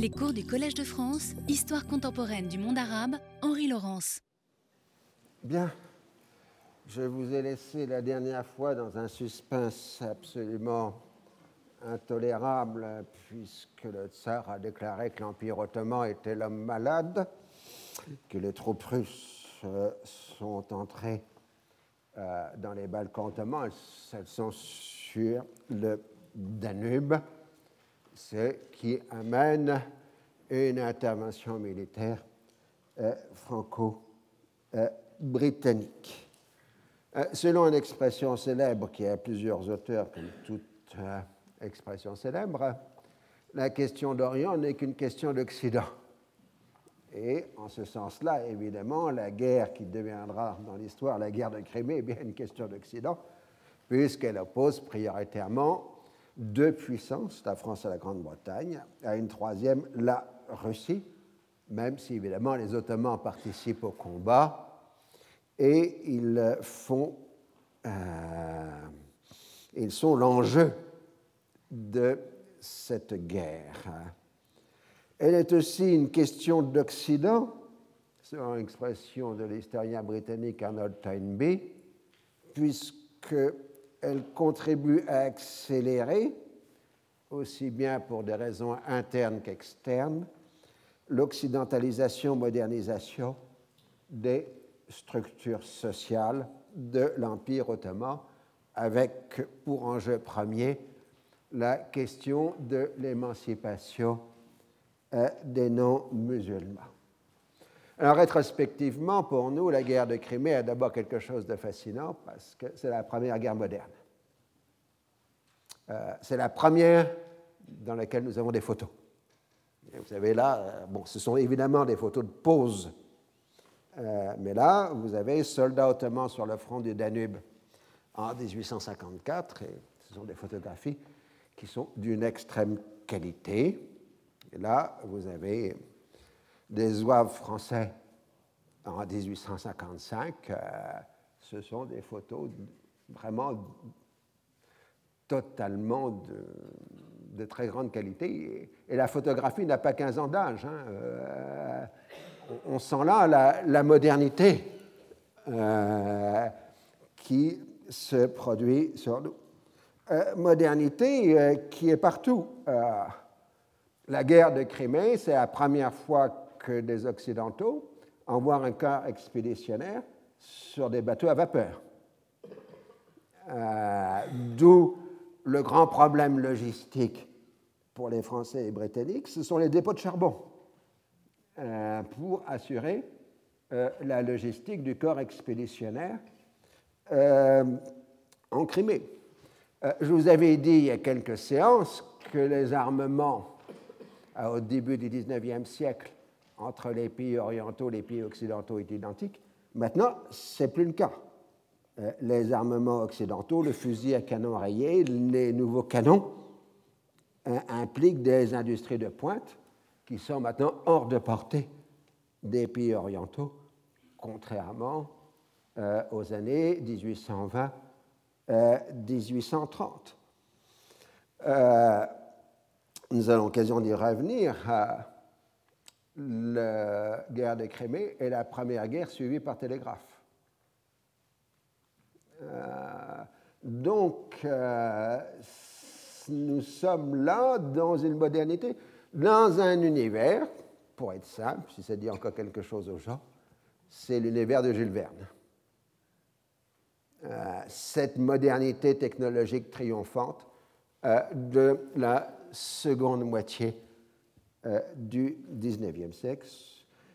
Les cours du Collège de France, Histoire contemporaine du monde arabe, Henri Laurence. Bien, je vous ai laissé la dernière fois dans un suspense absolument intolérable, puisque le tsar a déclaré que l'Empire ottoman était l'homme malade, que les troupes russes euh, sont entrées euh, dans les Balkans ottomans, elles sont sur le Danube, ce qui amène une intervention militaire euh, franco-britannique. Euh, selon une expression célèbre qui a plusieurs auteurs, comme toute euh, expression célèbre, la question d'Orient n'est qu'une question d'Occident. Et en ce sens-là, évidemment, la guerre qui deviendra dans l'histoire la guerre de Crimée est bien une question d'Occident, puisqu'elle oppose prioritairement deux puissances, la France et la Grande-Bretagne, à une troisième, la Russie, même si évidemment les Ottomans participent au combat et ils font, euh, ils sont l'enjeu de cette guerre. Elle est aussi une question d'Occident, selon l'expression de l'historien britannique Arnold Toynbee, puisqu'elle contribue à accélérer, aussi bien pour des raisons internes qu'externes, l'occidentalisation-modernisation des structures sociales de l'Empire ottoman, avec pour enjeu premier la question de l'émancipation euh, des non-musulmans. Alors, rétrospectivement, pour nous, la guerre de Crimée a d'abord quelque chose de fascinant parce que c'est la première guerre moderne. Euh, c'est la première dans laquelle nous avons des photos. vous savez là, euh, bon, ce sont évidemment des photos de pause, mais là, vous avez soldats ottomans sur le front du Danube en 1854, et ce sont des photographies qui sont d'une extrême qualité. Et là, vous avez des zouaves français en 1855. Euh, ce sont des photos vraiment totalement de, très grande qualité. Et, la photographie n'a pas 15 ans d'âge. Hein. Euh, on, sent là la, modernité euh, qui se produit sur nous. modernité qui est partout la guerre de Crimée, c'est la première fois des Occidentaux envoient un corps expéditionnaire sur des bateaux à vapeur. Euh, d'où le grand problème logistique pour les Français et Britanniques, ce sont les dépôts de charbon euh, pour assurer euh, la logistique du corps expéditionnaire en Crimée. je vous avais dit il y a quelques séances que les armements au début du XIXe siècle entre les pays orientaux et les pays occidentaux est identique. Maintenant, ce n'est plus le cas. Euh, les armements occidentaux, le fusil à canon rayé, les nouveaux canons euh, impliquent des industries de pointe qui sont maintenant hors de portée des pays orientaux, contrairement euh, aux années 1820-1830 nous avons l'occasion d'y revenir, la guerre de Crimée est la première guerre suivie par télégraphe. Euh, donc, euh, nous sommes là dans une modernité, dans un univers, pour être simple, si ça dit encore quelque chose aux gens, c'est l'univers de Jules Verne. Euh, cette modernité technologique triomphante de la seconde moitié du XIXe siècle,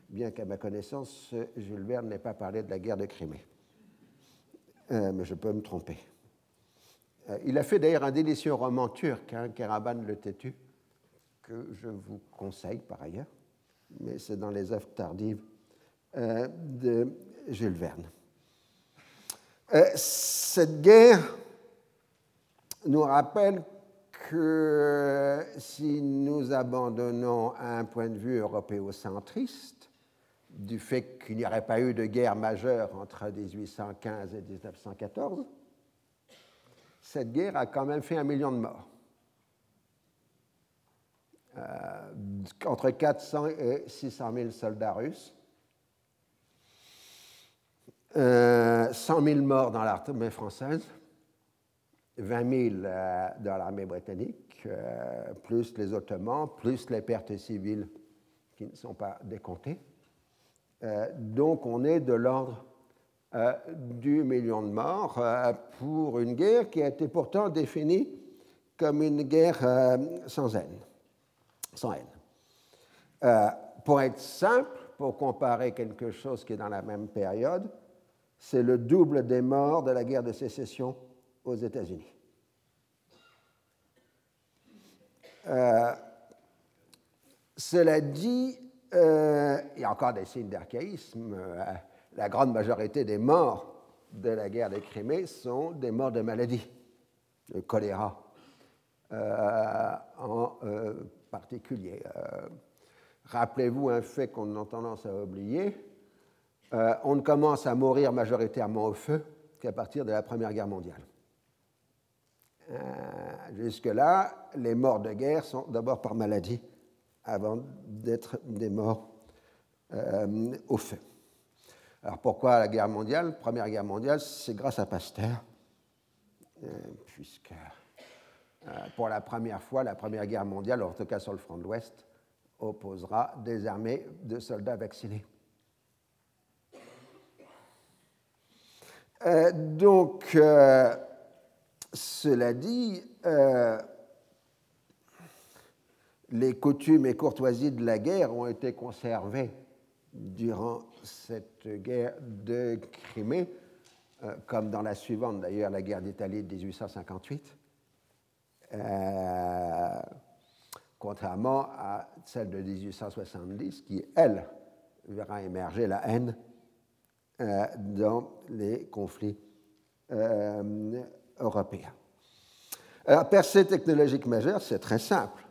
bien qu'à ma connaissance, Jules Verne n'ait pas parlé de la guerre de Crimée. Euh, mais je peux me tromper. Euh, il a fait d'ailleurs un délicieux roman turc, hein, Karaban le Têtu, que je vous conseille par ailleurs, mais c'est dans les œuvres tardives de Jules Verne. cette guerre nous rappelle que si nous abandonnons un point de vue européocentriste, du fait qu'il n'y aurait pas eu de guerre majeure entre 1815 et 1914, cette guerre a quand même fait un million de morts. entre 400 et 600 000 soldats russes, 100 000 morts dans l'armée française, 20 000 dans l'armée britannique, plus les Ottomans, plus les pertes civiles qui ne sont pas décomptées. donc on est de l'ordre euh, du million de morts euh, pour une guerre qui a été pourtant définie comme une guerre euh, sans haine. Sans haine. pour être simple, pour comparer quelque chose qui est dans la même période, c'est le double des morts de la guerre de sécession aux États-Unis. cela dit, il y a encore des signes d'archaïsme la grande majorité des morts de la guerre des Crimées sont des morts de maladie, le choléra euh, en euh, particulier. Euh, rappelez-vous un fait qu'on a tendance à oublier. on ne commence à mourir majoritairement au feu qu'à partir de la Première Guerre mondiale. Jusque-là, les morts de guerre sont d'abord par maladie avant d'être des morts au feu. Alors pourquoi la guerre mondiale? Première guerre mondiale, c'est grâce à Pasteur, euh, puisque euh, pour la première fois, la Première guerre mondiale, en tout cas sur le front de l'Ouest, opposera des armées de soldats vaccinés. Euh, donc, cela dit, les coutumes et courtoisies de la guerre ont été conservées durant cette guerre de Crimée, euh, comme dans la suivante d'ailleurs, la guerre d'Italie de 1858, euh, contrairement à celle de 1870 qui, elle, verra émerger la haine euh, dans les conflits européens. Alors, percée technologique majeure, c'est très simple.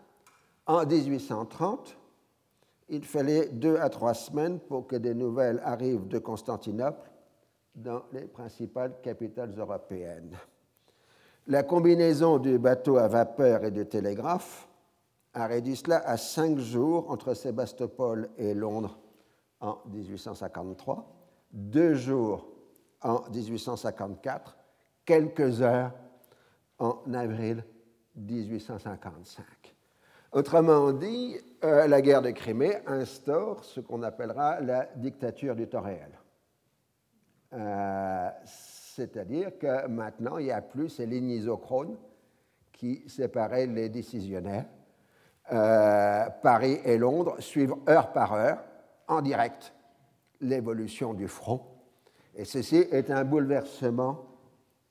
En 1830, il fallait deux à trois semaines pour que des nouvelles arrivent de Constantinople dans les principales capitales européennes. La combinaison du bateau à vapeur et du télégraphe a réduit cela à cinq jours entre Sébastopol et Londres en 1853, deux jours en 1854, quelques heures en avril 1855. Autrement dit, euh, la guerre de Crimée instaure ce qu'on appellera la dictature du temps réel. Euh, c'est-à-dire que maintenant, il n'y a plus ces lignes isochrones qui séparaient les décisionnaires. Euh, Paris et Londres suivent heure par heure, en direct, l'évolution du front. Et ceci est un bouleversement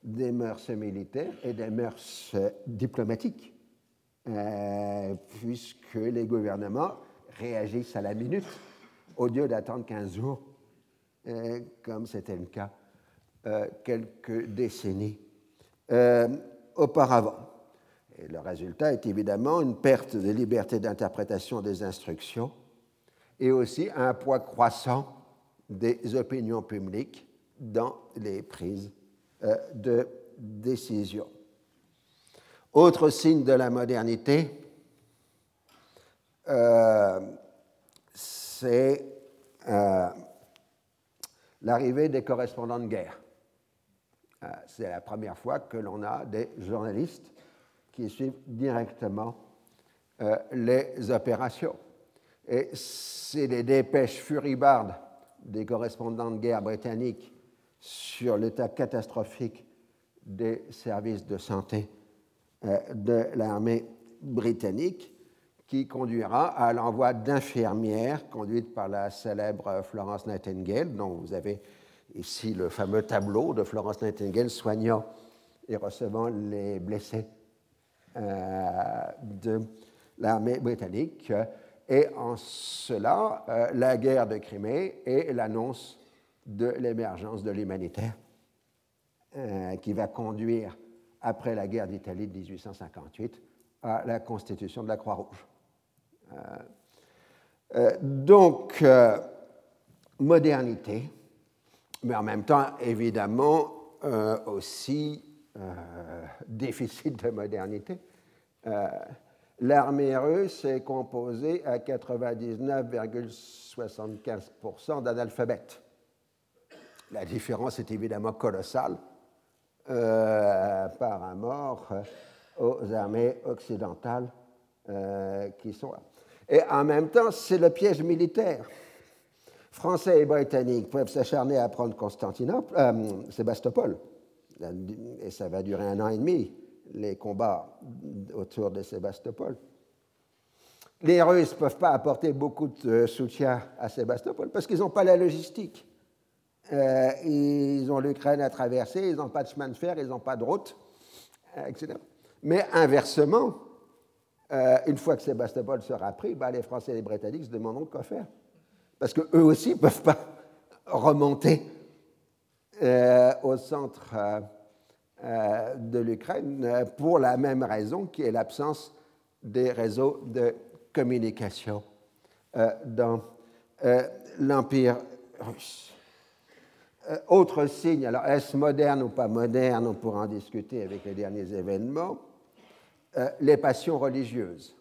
des mœurs militaires et des mœurs diplomatiques. Euh, puisque les gouvernements réagissent à la minute au lieu d'attendre 15 jours, euh, comme c'était le cas euh, quelques décennies auparavant. Le résultat est évidemment une perte de liberté d'interprétation des instructions et aussi un poids croissant des opinions publiques dans les prises de décision. Autre signe de la modernité, euh, c'est euh, l'arrivée des correspondants de guerre. Euh, c'est la première fois que l'on a des journalistes qui suivent directement les opérations. Et c'est les dépêches furibardes des correspondants de guerre britanniques sur l'état catastrophique des services de santé euh, de l'armée britannique qui conduira à l'envoi d'infirmières conduites par la célèbre Florence Nightingale, dont vous avez ici le fameux tableau de Florence Nightingale soignant et recevant les blessés euh, de l'armée britannique. Et en cela, euh, la guerre de Crimée est l'annonce de l'émergence de l'humanitaire qui va conduire après la guerre d'Italie de 1858, à la constitution de la Croix-Rouge. Euh, euh, donc, euh, modernité, mais en même temps, évidemment, aussi déficit de modernité. l'armée russe est composée à 99,75% d'analphabètes. La différence est évidemment colossale euh, par rapport aux armées occidentales euh, qui sont là. Et en même temps, c'est le piège militaire. Français et Britanniques peuvent s'acharner à prendre Constantinople, euh, Sébastopol, et ça va durer un an et demi, les combats autour de Sébastopol. Les Russes ne peuvent pas apporter beaucoup de soutien à Sébastopol parce qu'ils n'ont pas la logistique. Euh, ils ont l'Ukraine à traverser, ils n'ont pas de chemin de fer, ils n'ont pas de route, euh, etc. Mais inversement, euh, une fois que Sébastopol sera pris, ben, les Français et les Britanniques se demanderont quoi faire. Parce qu'eux aussi ne peuvent pas remonter au centre de l'Ukraine pour la même raison qui est l'absence des réseaux de communication dans l'Empire russe. Euh, autre signe, alors est-ce moderne ou pas moderne, on pourra en discuter avec les derniers événements, euh, les passions religieuses.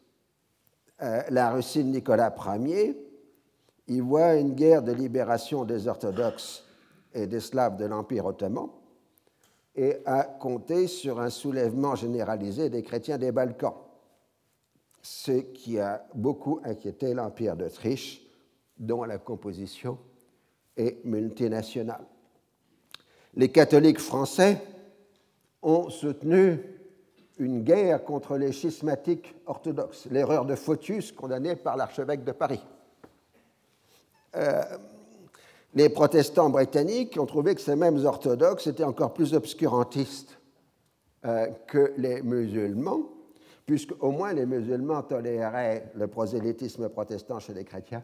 Euh, la Russie de Nicolas Ier y voit une guerre de libération des orthodoxes et des slaves de l'Empire ottoman et a compté sur un soulèvement généralisé des chrétiens des Balkans, ce qui a beaucoup inquiété l'Empire d'Autriche, dont la composition est multinationale les catholiques français ont soutenu une guerre contre les schismatiques orthodoxes, l'erreur de Photius condamnée par l'archevêque de Paris. Euh, les protestants britanniques ont trouvé que ces mêmes orthodoxes étaient encore plus obscurantistes euh, que les musulmans, puisque au moins les musulmans toléraient le prosélytisme protestant chez les chrétiens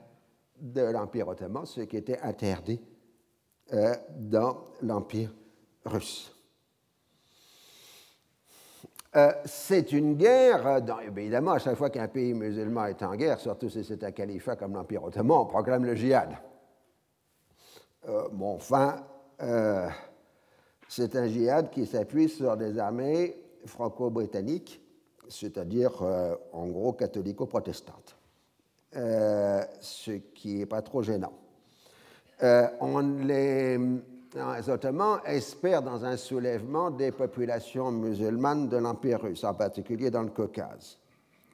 de l'Empire ottoman, ce qui était interdit euh, dans l'Empire russe. Euh, c'est une guerre, évidemment, à chaque fois qu'un pays musulman est en guerre, surtout si c'est un califat comme l'Empire ottoman, on proclame le djihad. Euh, bon, enfin, c'est un djihad qui s'appuie sur des armées franco-britanniques, c'est-à-dire en gros catholico-protestantes, ce qui n'est pas trop gênant. Euh, on les, Ottomans espèrent dans un soulèvement des populations musulmanes de l'Empire russe, en particulier dans le Caucase.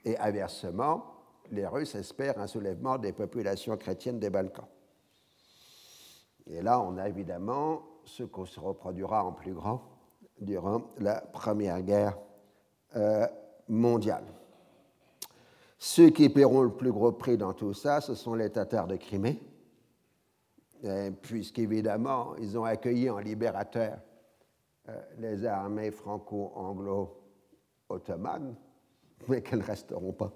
Et inversement, les Russes espèrent un soulèvement des populations chrétiennes des Balkans. Et là, on a évidemment ce qu'on se reproduira en plus grand durant la Première Guerre euh, mondiale. Ceux qui paieront le plus gros prix dans tout ça, ce sont les Tatars de Crimée, puisqu'évidemment, ils ont accueilli en libérateur euh, les armées franco-anglo-ottomanes, mais qu'elles ne resteront pas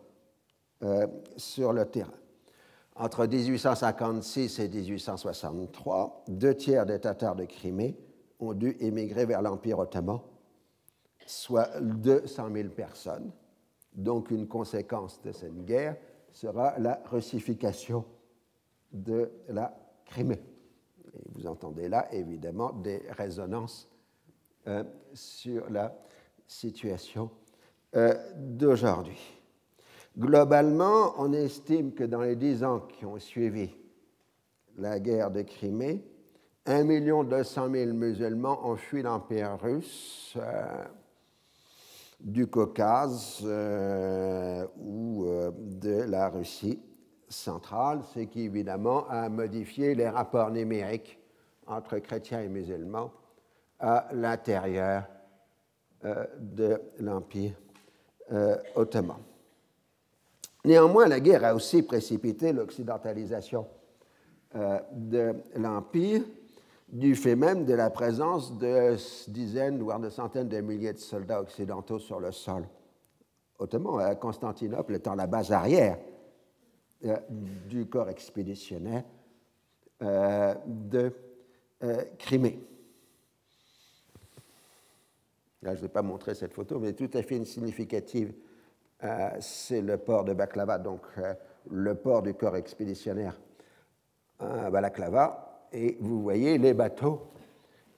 euh, sur le terrain. Entre 1856 et 1863, deux tiers des Tatars de Crimée ont dû émigrer vers l'Empire ottoman, soit 200 000 personnes. Donc une conséquence de cette guerre sera la russification de la Crimée. Et vous entendez là, évidemment, des résonances euh, sur la situation euh, d'aujourd'hui. Globalement, on estime que dans les dix ans qui ont suivi la guerre de Crimée, 1 200 000 musulmans ont fui l'Empire russe euh, du Caucase ou de la Russie centrale, c'est qui évidemment a modifié les rapports numériques entre chrétiens et musulmans à l'intérieur euh, de l'Empire euh, ottoman. Néanmoins, la guerre a aussi précipité l'occidentalisation euh, de l'Empire du fait même de la présence de dizaines, voire de centaines de milliers de soldats occidentaux sur le sol ottoman, Constantinople étant la base arrière euh, du corps expéditionnaire euh, de euh, Crimée. Là, je ne vais pas montrer cette photo, mais tout à fait significative. c'est le port de Baklava, donc le port du corps expéditionnaire à Balaklava. Et vous voyez les bateaux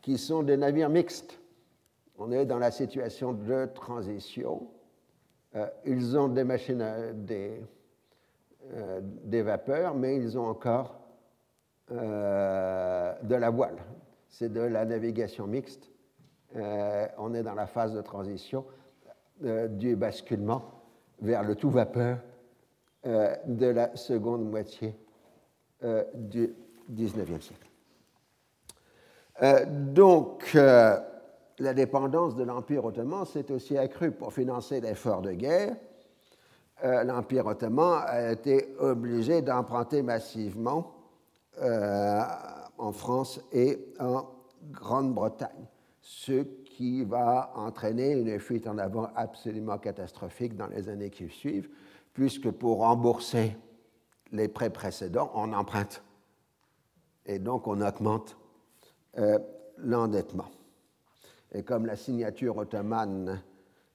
qui sont des navires mixtes. On est dans la situation de transition ils ont des machines, des, des vapeurs, mais ils ont encore de la voile. C'est de la navigation mixte. on est dans la phase de transition du basculement vers le tout vapeur de la seconde moitié du XIXe siècle. Euh, donc, euh, la dépendance de l'Empire ottoman s'est aussi accrue pour financer l'effort de guerre. Euh, L'Empire ottoman a été obligé d'emprunter massivement en France et en Grande-Bretagne, ce qui va entraîner une fuite en avant absolument catastrophique dans les années qui suivent, puisque pour rembourser les prêts précédents, on emprunte. Et donc on augmente euh, l'endettement. Et comme la signature ottomane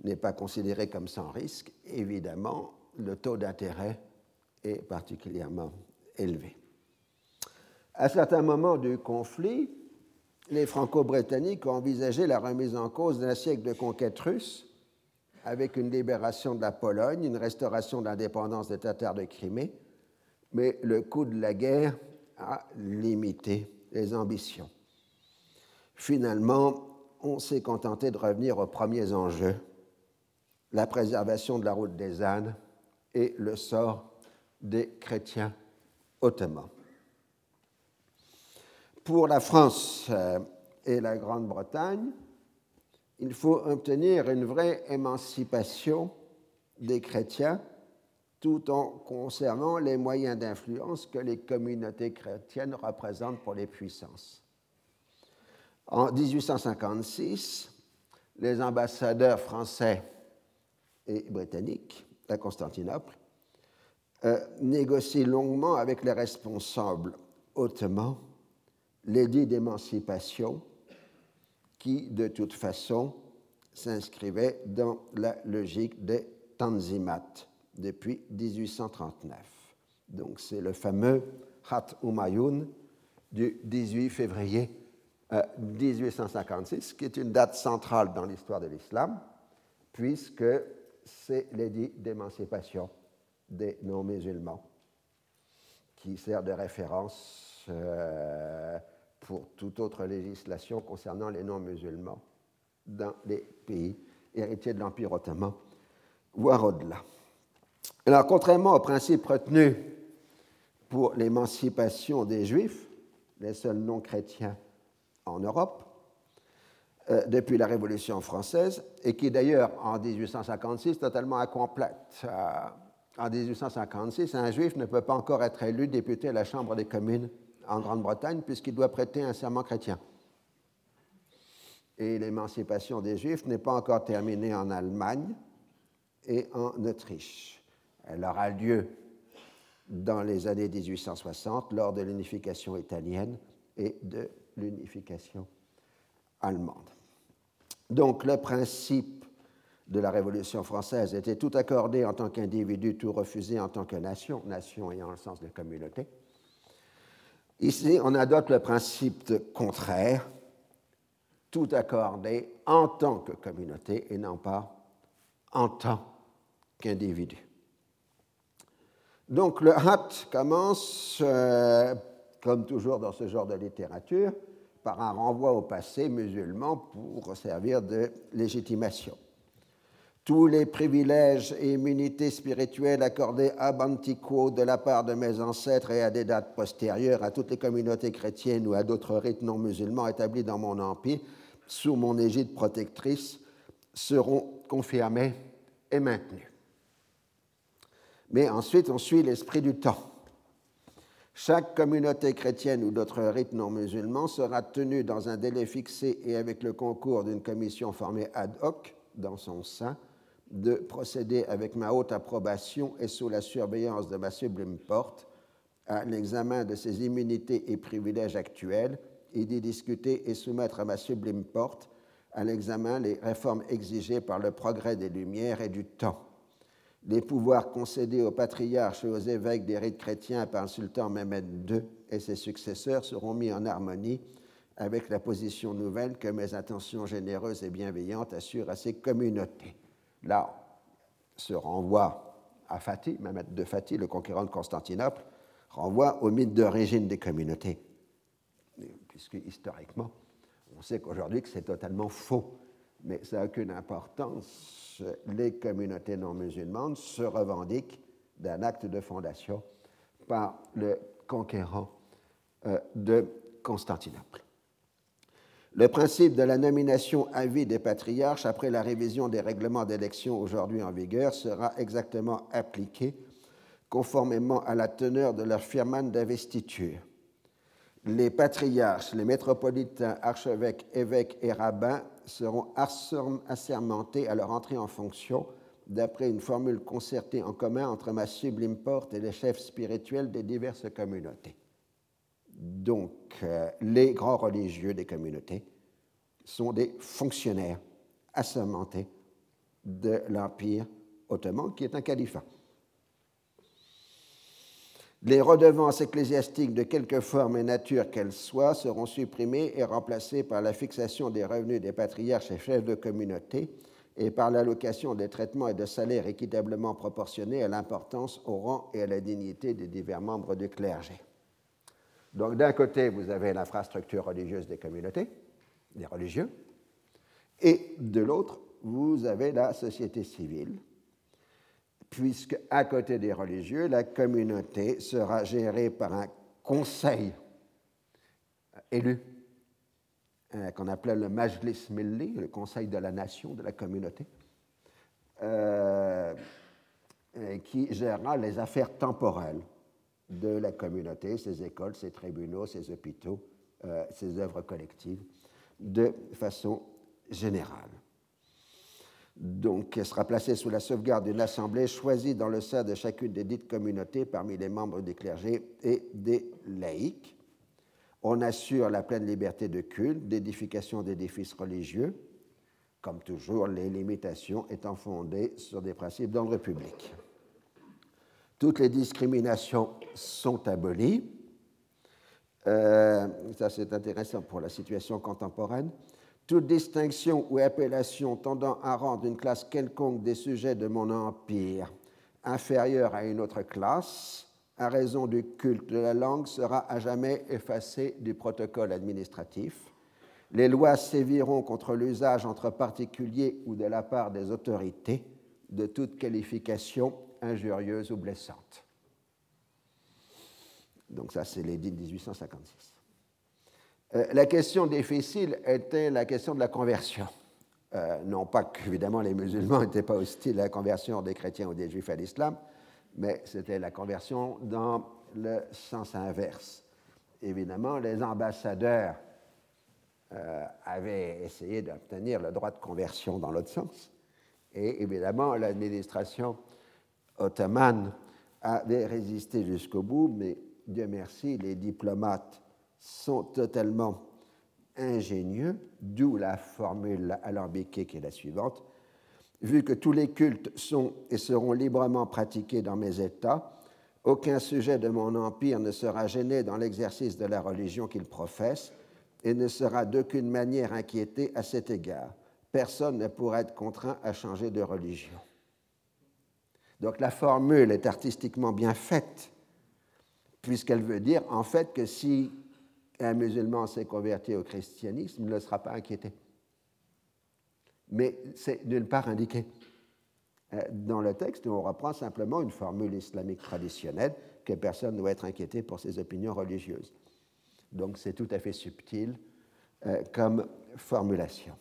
n'est pas considérée comme sans risque, évidemment, le taux d'intérêt est particulièrement élevé. À certains moments du conflit, les Franco-Britanniques ont envisagé la remise en cause d'un siècle de conquête russe avec une libération de la Pologne, une restauration de l'indépendance des Tatars de Crimée, mais le coût de la guerre a limité les ambitions. Finalement, on s'est contenté de revenir aux premiers enjeux, la préservation de la route des ânes et le sort des chrétiens ottomans. Pour la France euh, et la Grande-Bretagne, il faut obtenir une vraie émancipation des chrétiens tout en conservant les moyens d'influence que les communautés chrétiennes représentent pour les puissances. En 1856, les ambassadeurs français et britanniques à Constantinople euh, négocient longuement avec les responsables ottomans l'édit d'émancipation qui, de toute façon, s'inscrivait dans la logique des Tanzimat depuis 1839. Donc c'est le fameux Hat du 18 février 1856, qui est une date centrale dans l'histoire de l'islam, puisque c'est l'édit d'émancipation des non-musulmans, qui sert de référence euh, pour toute autre législation concernant les non-musulmans dans les pays héritiers de l'Empire ottoman, voire au-delà. Alors, contrairement aux principes retenus pour l'émancipation des Juifs, les seuls non-chrétiens en Europe euh, depuis la Révolution française et qui d'ailleurs en 1856 totalement incomplète. Euh, en 1856, un juif ne peut pas encore être élu député à la Chambre des communes en Grande-Bretagne puisqu'il doit prêter un serment chrétien. Et l'émancipation des juifs n'est pas encore terminée en Allemagne et en Autriche. Elle aura lieu dans les années 1860 lors de l'unification italienne et de l'unification allemande. Donc le principe de la Révolution française était tout accordé en tant qu'individu, tout refusé en tant que nation, nation ayant le sens de communauté. Ici, on adopte le principe contraire, tout accordé en tant que communauté et non pas en tant qu'individu. Donc le hat commence euh, comme toujours dans ce genre de littérature, par un renvoi au passé musulman pour servir de légitimation. Tous les privilèges et immunités spirituelles accordés à Bantico de la part de mes ancêtres et à des dates postérieures à toutes les communautés chrétiennes ou à d'autres rites non musulmans établis dans mon empire, sous mon égide protectrice, seront confirmés et maintenus. Mais ensuite, on suit l'esprit du temps. Chaque communauté chrétienne ou d'autres rites non musulmans sera tenue dans un délai fixé et avec le concours d'une commission formée ad hoc dans son sein de procéder avec ma haute approbation et sous la surveillance de ma sublime porte à l'examen de ses immunités et privilèges actuels et d'y discuter et soumettre à ma sublime porte à l'examen les réformes exigées par le progrès des Lumières et du temps les pouvoirs concédés aux patriarches et aux évêques des rites chrétiens par le sultan Mehmed II et ses successeurs seront mis en harmonie avec la position nouvelle que mes intentions généreuses et bienveillantes assurent à ces communautés. Là, se renvoie à Fatih, Mehmet de Fatih, le conquérant de Constantinople, renvoie au mythe d'origine des communautés, puisque historiquement, on sait qu'aujourd'hui que c'est totalement faux, mais ça n'a aucune importance. Les communautés non musulmanes se revendiquent d'un acte de fondation par le conquérant euh, de Constantinople. Le principe de la nomination à vie des patriarches après la révision des règlements d'élection aujourd'hui en vigueur sera exactement appliqué conformément à la teneur de leur firman d'investiture. Les patriarches, les métropolitains, archevêques, évêques et rabbins seront assermentés à leur entrée en fonction d'après une formule concertée en commun entre ma sublime porte et les chefs spirituels des diverses communautés. Donc, euh, les grands religieux des communautés sont des fonctionnaires assermentés de l'Empire ottoman, qui est un califat. Les redevances ecclésiastiques de quelque forme et nature qu'elles soient seront supprimées et remplacées par la fixation des revenus des patriarches et chefs de communauté et par l'allocation des traitements et de salaires équitablement proportionnés à l'importance, au rang et à la dignité des divers membres du clergé. Donc d'un côté, vous avez l'infrastructure religieuse des communautés, des religieux, et de l'autre, vous avez la société civile, puisque à côté des religieux, la communauté sera gérée par un conseil élu, euh, qu'on appelait le Majlis Milli, le conseil de la nation, de la communauté, euh, qui gérera les affaires temporelles de la communauté, ses écoles, ses tribunaux, ses hôpitaux, euh, ses œuvres collectives, de façon générale. Donc, elle sera placée sous la sauvegarde d'une assemblée choisie dans le sein de chacune des dites communautés parmi les membres des clergés et des laïcs. On assure la pleine liberté de culte, d'édification d'édifices religieux, comme toujours, les limitations étant fondées sur des principes d'ordre public. Toutes les discriminations sont abolies. Euh, ça, c'est intéressant pour la situation contemporaine. Toute distinction ou appellation tendant à rendre une classe quelconque des sujets de mon empire inférieure à une autre classe, à raison du culte de la langue, sera à jamais effacée du protocole administratif. Les lois séviront contre l'usage entre particuliers ou de la part des autorités de toute qualification injurieuse ou blessante. Donc ça, c'est l'édit de 1856. Euh, la question difficile était la question de la conversion. Euh, non pas qu'évidemment les musulmans n'étaient pas hostiles à la conversion des chrétiens ou des juifs à l'islam, mais c'était la conversion dans le sens inverse. Évidemment, les ambassadeurs euh, avaient essayé d'obtenir le droit de conversion dans l'autre sens. Et évidemment, l'administration ottomane avait résisté jusqu'au bout, mais Dieu merci, les diplomates sont totalement ingénieux, d'où la formule alambiquée qui est la suivante. Vu que tous les cultes sont et seront librement pratiqués dans mes États, aucun sujet de mon empire ne sera gêné dans l'exercice de la religion qu'il professe et ne sera d'aucune manière inquiété à cet égard. Personne ne pourra être contraint à changer de religion. Donc la formule est artistiquement bien faite, puisqu'elle veut dire en fait que si un musulman s'est converti au christianisme, ne sera pas inquiété. Mais c'est nulle part indiqué. Euh, dans le texte, on reprend simplement une formule islamique traditionnelle que personne ne doit être inquiété pour ses opinions religieuses. Donc c'est tout à fait subtil euh, comme formulation.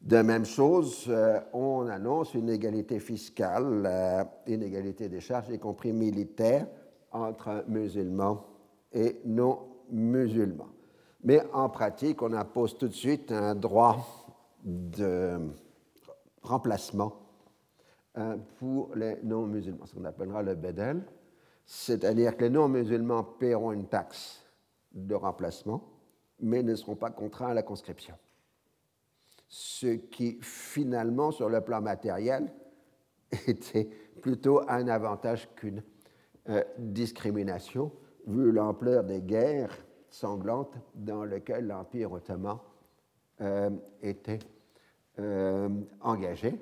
De même chose, euh, on annonce une égalité fiscale, une égalité des charges, y compris militaires, entre musulmans et non musulmans. Mais en pratique, on impose tout de suite un droit de remplacement euh, pour les non-musulmans, ce qu'on appellera le bedel, c'est-à-dire que les non-musulmans paieront une taxe de remplacement, mais ne seront pas contraints à la conscription. Ce qui, finalement, sur le plan matériel, était plutôt un avantage qu'une euh, discrimination, vu l'ampleur des guerres sanglantes dans lesquelles l'Empire ottoman euh, était euh, engagé.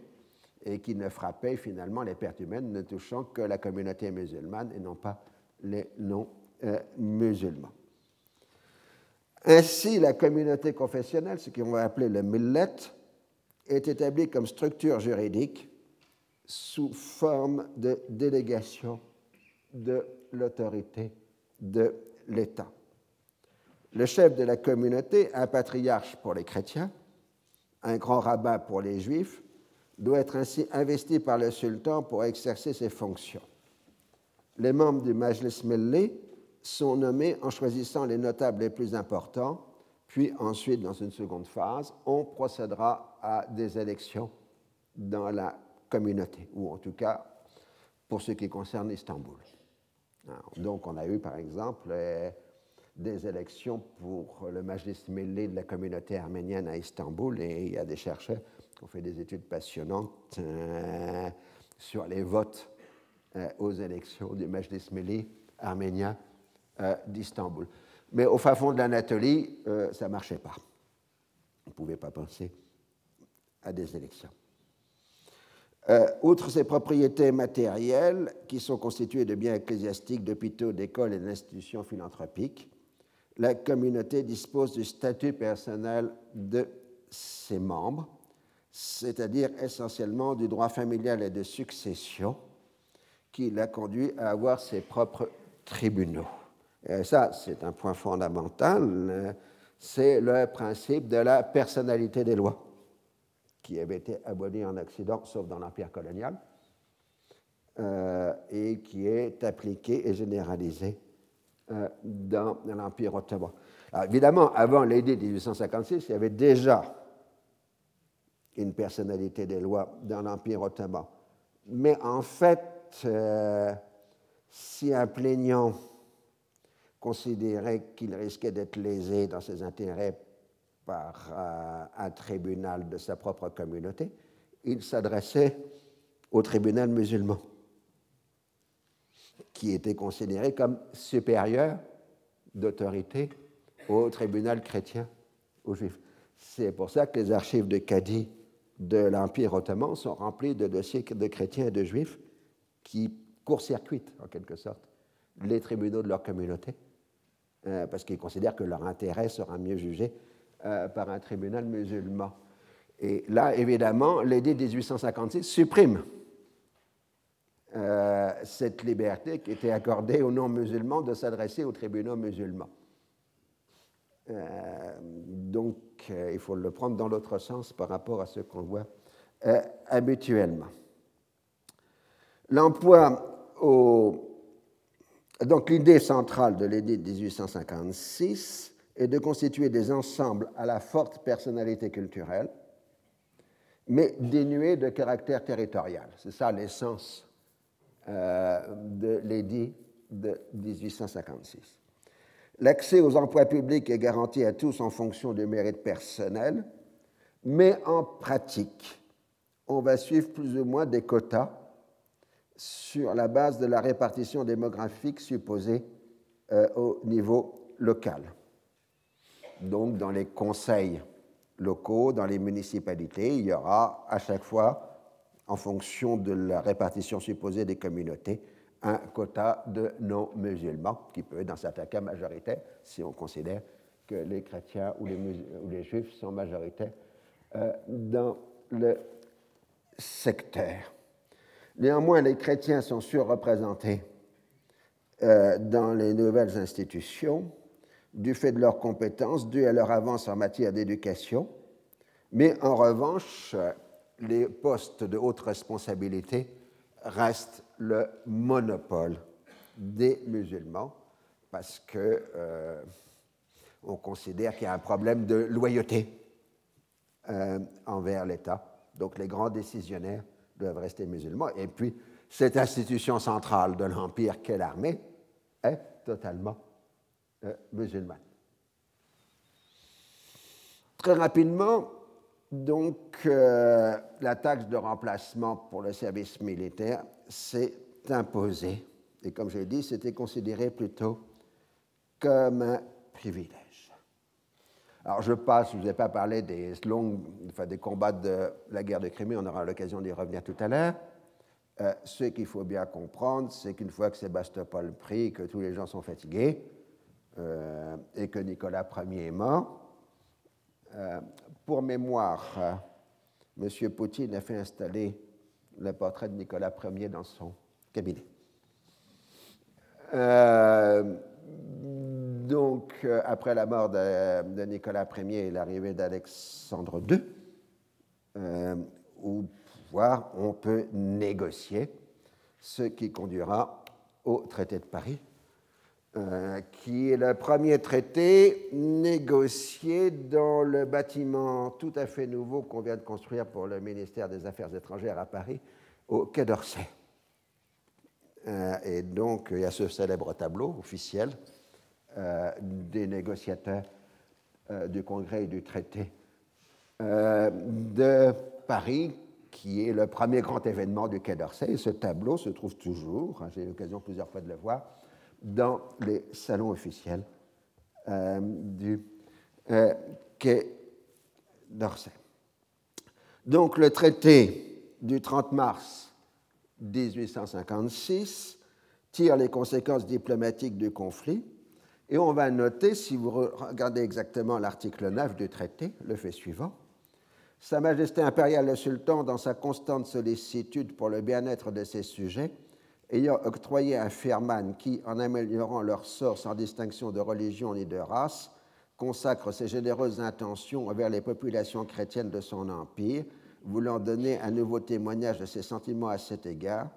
et qui ne frappait finalement les pertes humaines ne touchant que la communauté musulmane et non pas les non-musulmans. Ainsi, la communauté confessionnelle, ce qu'on va appeler le millet, est établie comme structure juridique sous forme de délégation de l'autorité de l'État. Le chef de la communauté, un patriarche pour les chrétiens, un grand rabbin pour les juifs, doit être ainsi investi par le sultan pour exercer ses fonctions. Les membres du Majlis Milli sont nommés en choisissant les notables les plus importants, puis ensuite, dans une seconde phase, on procédera à des élections dans la communauté, ou en tout cas pour ce qui concerne Istanbul. Donc on a eu par exemple des élections pour le Majlis Milli de la communauté arménienne à Istanbul et il y a des chercheurs qui ont fait des études passionnantes euh, sur les votes euh, aux élections du Majlis Milli arménien euh, d'Istanbul. Mais au fin fond de l'Anatolie, euh, ça ne marchait pas. On ne pouvait pas penser à des élections. Euh, outre ses propriétés matérielles, qui sont constituées de biens ecclésiastiques, d'hôpitaux, d'écoles et d'institutions philanthropiques, la communauté dispose du statut personnel de ses membres, c'est-à-dire essentiellement du droit familial et de succession, qui l'a conduit à avoir ses propres tribunaux. Et ça, c'est un point fondamental, c'est le principe de la personnalité des lois, qui avait été aboli en Occident, sauf dans l'Empire colonial, euh, et qui est appliqué et généralisé euh, dans, l'Empire ottoman. évidemment, avant l'édit de 1856, il y avait déjà une personnalité des lois dans l'Empire ottoman. Mais en fait, euh, si un plaignant considérait qu'il risquait d'être lésé dans ses intérêts par euh, un tribunal de sa propre communauté, il s'adressait au tribunal musulman, qui était considéré comme supérieur d'autorité au tribunal chrétien, aux juifs. C'est pour ça que les archives de Cadi de l'Empire ottoman sont remplies de dossiers de chrétiens et de juifs qui court-circuitent, en quelque sorte, les tribunaux de leur communauté euh, parce qu'ils considèrent que leur intérêt sera mieux jugé euh, par un tribunal musulman. Et là, évidemment, l'édit 1856 supprime euh, cette liberté qui était accordée aux non-musulmans de s'adresser aux tribunaux musulmans. donc, il faut le prendre dans l'autre sens par rapport à ce qu'on voit habituellement. L'emploi au donc l'idée centrale de l'édit de 1856 est de constituer des ensembles à la forte personnalité culturelle, mais dénués de caractère territorial. C'est ça l'essence euh, de l'édit de 1856. L'accès aux emplois publics est garanti à tous en fonction du mérite personnel, mais en pratique, on va suivre plus ou moins des quotas sur la base de la répartition démographique supposée euh, au niveau local. Donc, dans les conseils locaux, dans les municipalités, il y aura à chaque fois, en fonction de la répartition supposée des communautés, un quota de non-musulmans, qui peut être dans certains cas majoritaire, si on considère que les chrétiens ou les, juifs sont majoritaires euh, dans le secteur. Néanmoins, les chrétiens sont surreprésentés euh, dans les nouvelles institutions du fait de leurs compétences dues à leur avance en matière d'éducation, mais en revanche, les postes de haute responsabilité restent le monopole des musulmans parce que euh, on considère qu'il y a un problème de loyauté euh, envers l'État. Donc les grands décisionnaires doivent rester musulmans. Et puis, cette institution centrale de l'Empire qu'est l'armée est totalement euh, musulmane. Très rapidement, donc, euh, la taxe de remplacement pour le service militaire s'est imposée. Et comme je l'ai dit, c'était considéré plutôt comme un privilège. Alors je passe, je ne vous ai pas parlé des, longues, enfin, des combats de la guerre de Crimée, on aura l'occasion d'y revenir tout à l'heure. Euh, ce qu'il faut bien comprendre, c'est qu'une fois que Sébastopol pris, que tous les gens sont fatigués, euh, et que Nicolas Ier est mort, euh, pour mémoire, M. Poutine a fait installer le portrait de Nicolas Ier dans son cabinet. donc, après la mort de, Nicolas Ier et l'arrivée d'Alexandre II, où on peut négocier, ce qui conduira au traité de Paris, euh, qui est le premier traité négocié dans le bâtiment tout à fait nouveau qu'on vient de construire pour le ministère des Affaires étrangères à Paris, au Quai d'Orsay. Euh, et donc, il y a ce célèbre tableau officiel euh, des négociateurs du Congrès et du traité de Paris qui est le premier grand événement du Quai d'Orsay. Et ce tableau se trouve toujours, hein, j'ai eu l'occasion plusieurs fois de le voir, dans les salons officiels euh, du euh, Quai d'Orsay. Donc le traité du 30 mars 1856 tire les conséquences diplomatiques du conflit et on va noter, si vous regardez exactement l'article 9 du traité, le fait suivant. Sa Majesté impériale le Sultan, dans sa constante sollicitude pour le bien-être de ses sujets, ayant octroyé un firman qui, en améliorant leur sort sans distinction de religion ni de race, consacre ses généreuses intentions envers les populations chrétiennes de son empire, voulant donner un nouveau témoignage de ses sentiments à cet égard,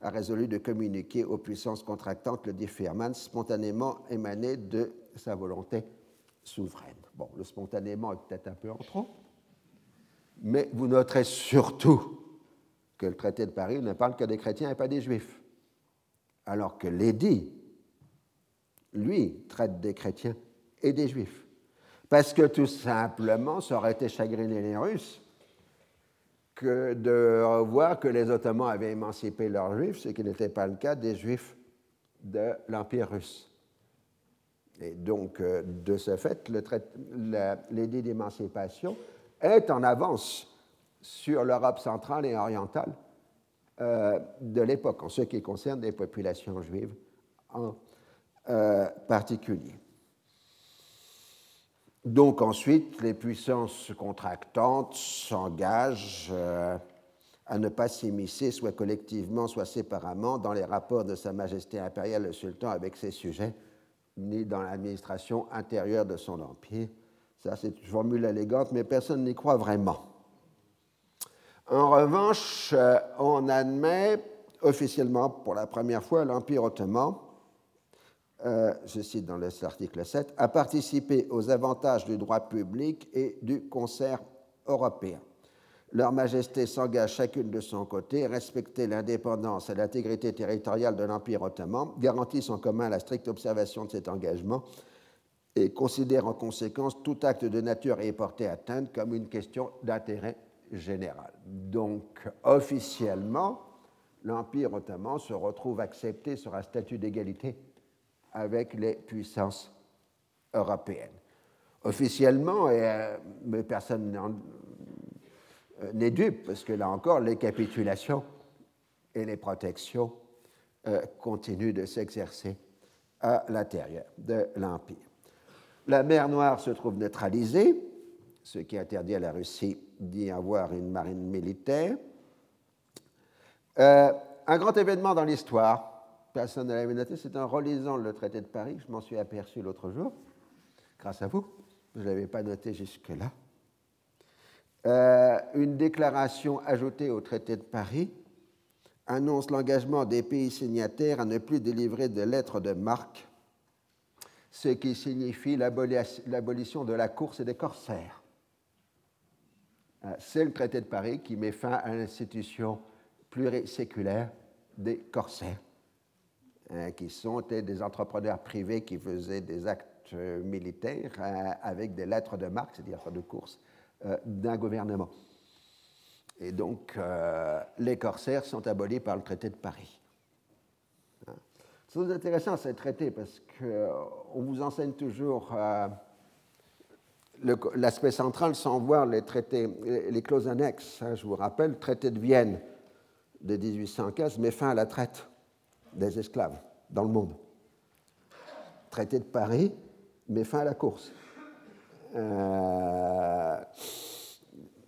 a résolu de communiquer aux puissances contractantes le dit firman spontanément émané de sa volonté souveraine. Bon, le spontanément est peut-être un peu en trop, mais vous noterez surtout que le traité de Paris ne parle que des chrétiens et pas des juifs. Alors que l'édit, lui, traite des chrétiens et des juifs. Parce que tout simplement, ça aurait été chagriner les Russes que de voir que les Ottomans avaient émancipé leurs juifs, ce qui n'était pas le cas des juifs de l'Empire russe. Et donc, euh, de ce fait, l'édit d'émancipation est en avance sur l'Europe centrale et orientale euh, de l'époque, en ce qui concerne les populations juives en euh, particulier. Donc ensuite, les puissances contractantes s'engagent euh, à ne pas s'immiscer, soit collectivement, soit séparément, dans les rapports de Sa Majesté impériale le Sultan avec ses sujets, ni dans l'administration intérieure de son empire, ça, c'est une formule élégante, mais personne n'y croit vraiment. En revanche, euh, on admet officiellement pour la première fois l'Empire ottoman, euh, je cite dans l'article 7, a participé aux avantages du droit public et du concert européen. Leur Majesté s'engage chacune de son côté à respecter l'indépendance et l'intégrité territoriale de l'Empire ottoman, garantissent en commun la stricte observation de cet engagement et considère en conséquence tout acte de nature et porté atteinte comme une question d'intérêt Donc, officiellement, l'Empire ottoman se retrouve accepté sur un statut d'égalité avec les puissances européennes. Officiellement, euh, mais personne euh, n'est dupe, parce que là encore, les capitulations et les protections euh, continuent de s'exercer à l'intérieur de l'Empire. La mer Noire se trouve neutralisée, ce qui interdit à la Russie d'y avoir une marine militaire. Euh, un grand événement dans l'histoire, personne ne l'avait noté, c'est en relisant le traité de Paris, je m'en suis aperçu l'autre jour, grâce à vous, je ne l'avais pas noté jusque-là. Euh, une déclaration ajoutée au traité de Paris annonce l'engagement des pays signataires à ne plus délivrer de lettres de marque ce qui signifie l'abolition de la course et des corsaires. Euh, c'est le traité de Paris qui met fin à l'institution pluriséculaire des corsaires, hein, qui sont des entrepreneurs privés qui faisaient des actes euh, militaires euh, avec des lettres de marque, c'est-à-dire de course, d'un gouvernement. Et donc, les corsaires sont abolis par le traité de Paris. C'est intéressant ce traité parce qu'on vous enseigne toujours euh, l'aspect central sans voir les traités, les clauses annexes. Hein, je vous rappelle, le traité de Vienne de 1815 met fin à la traite des esclaves dans le monde. Traité de Paris met fin à la course. Euh,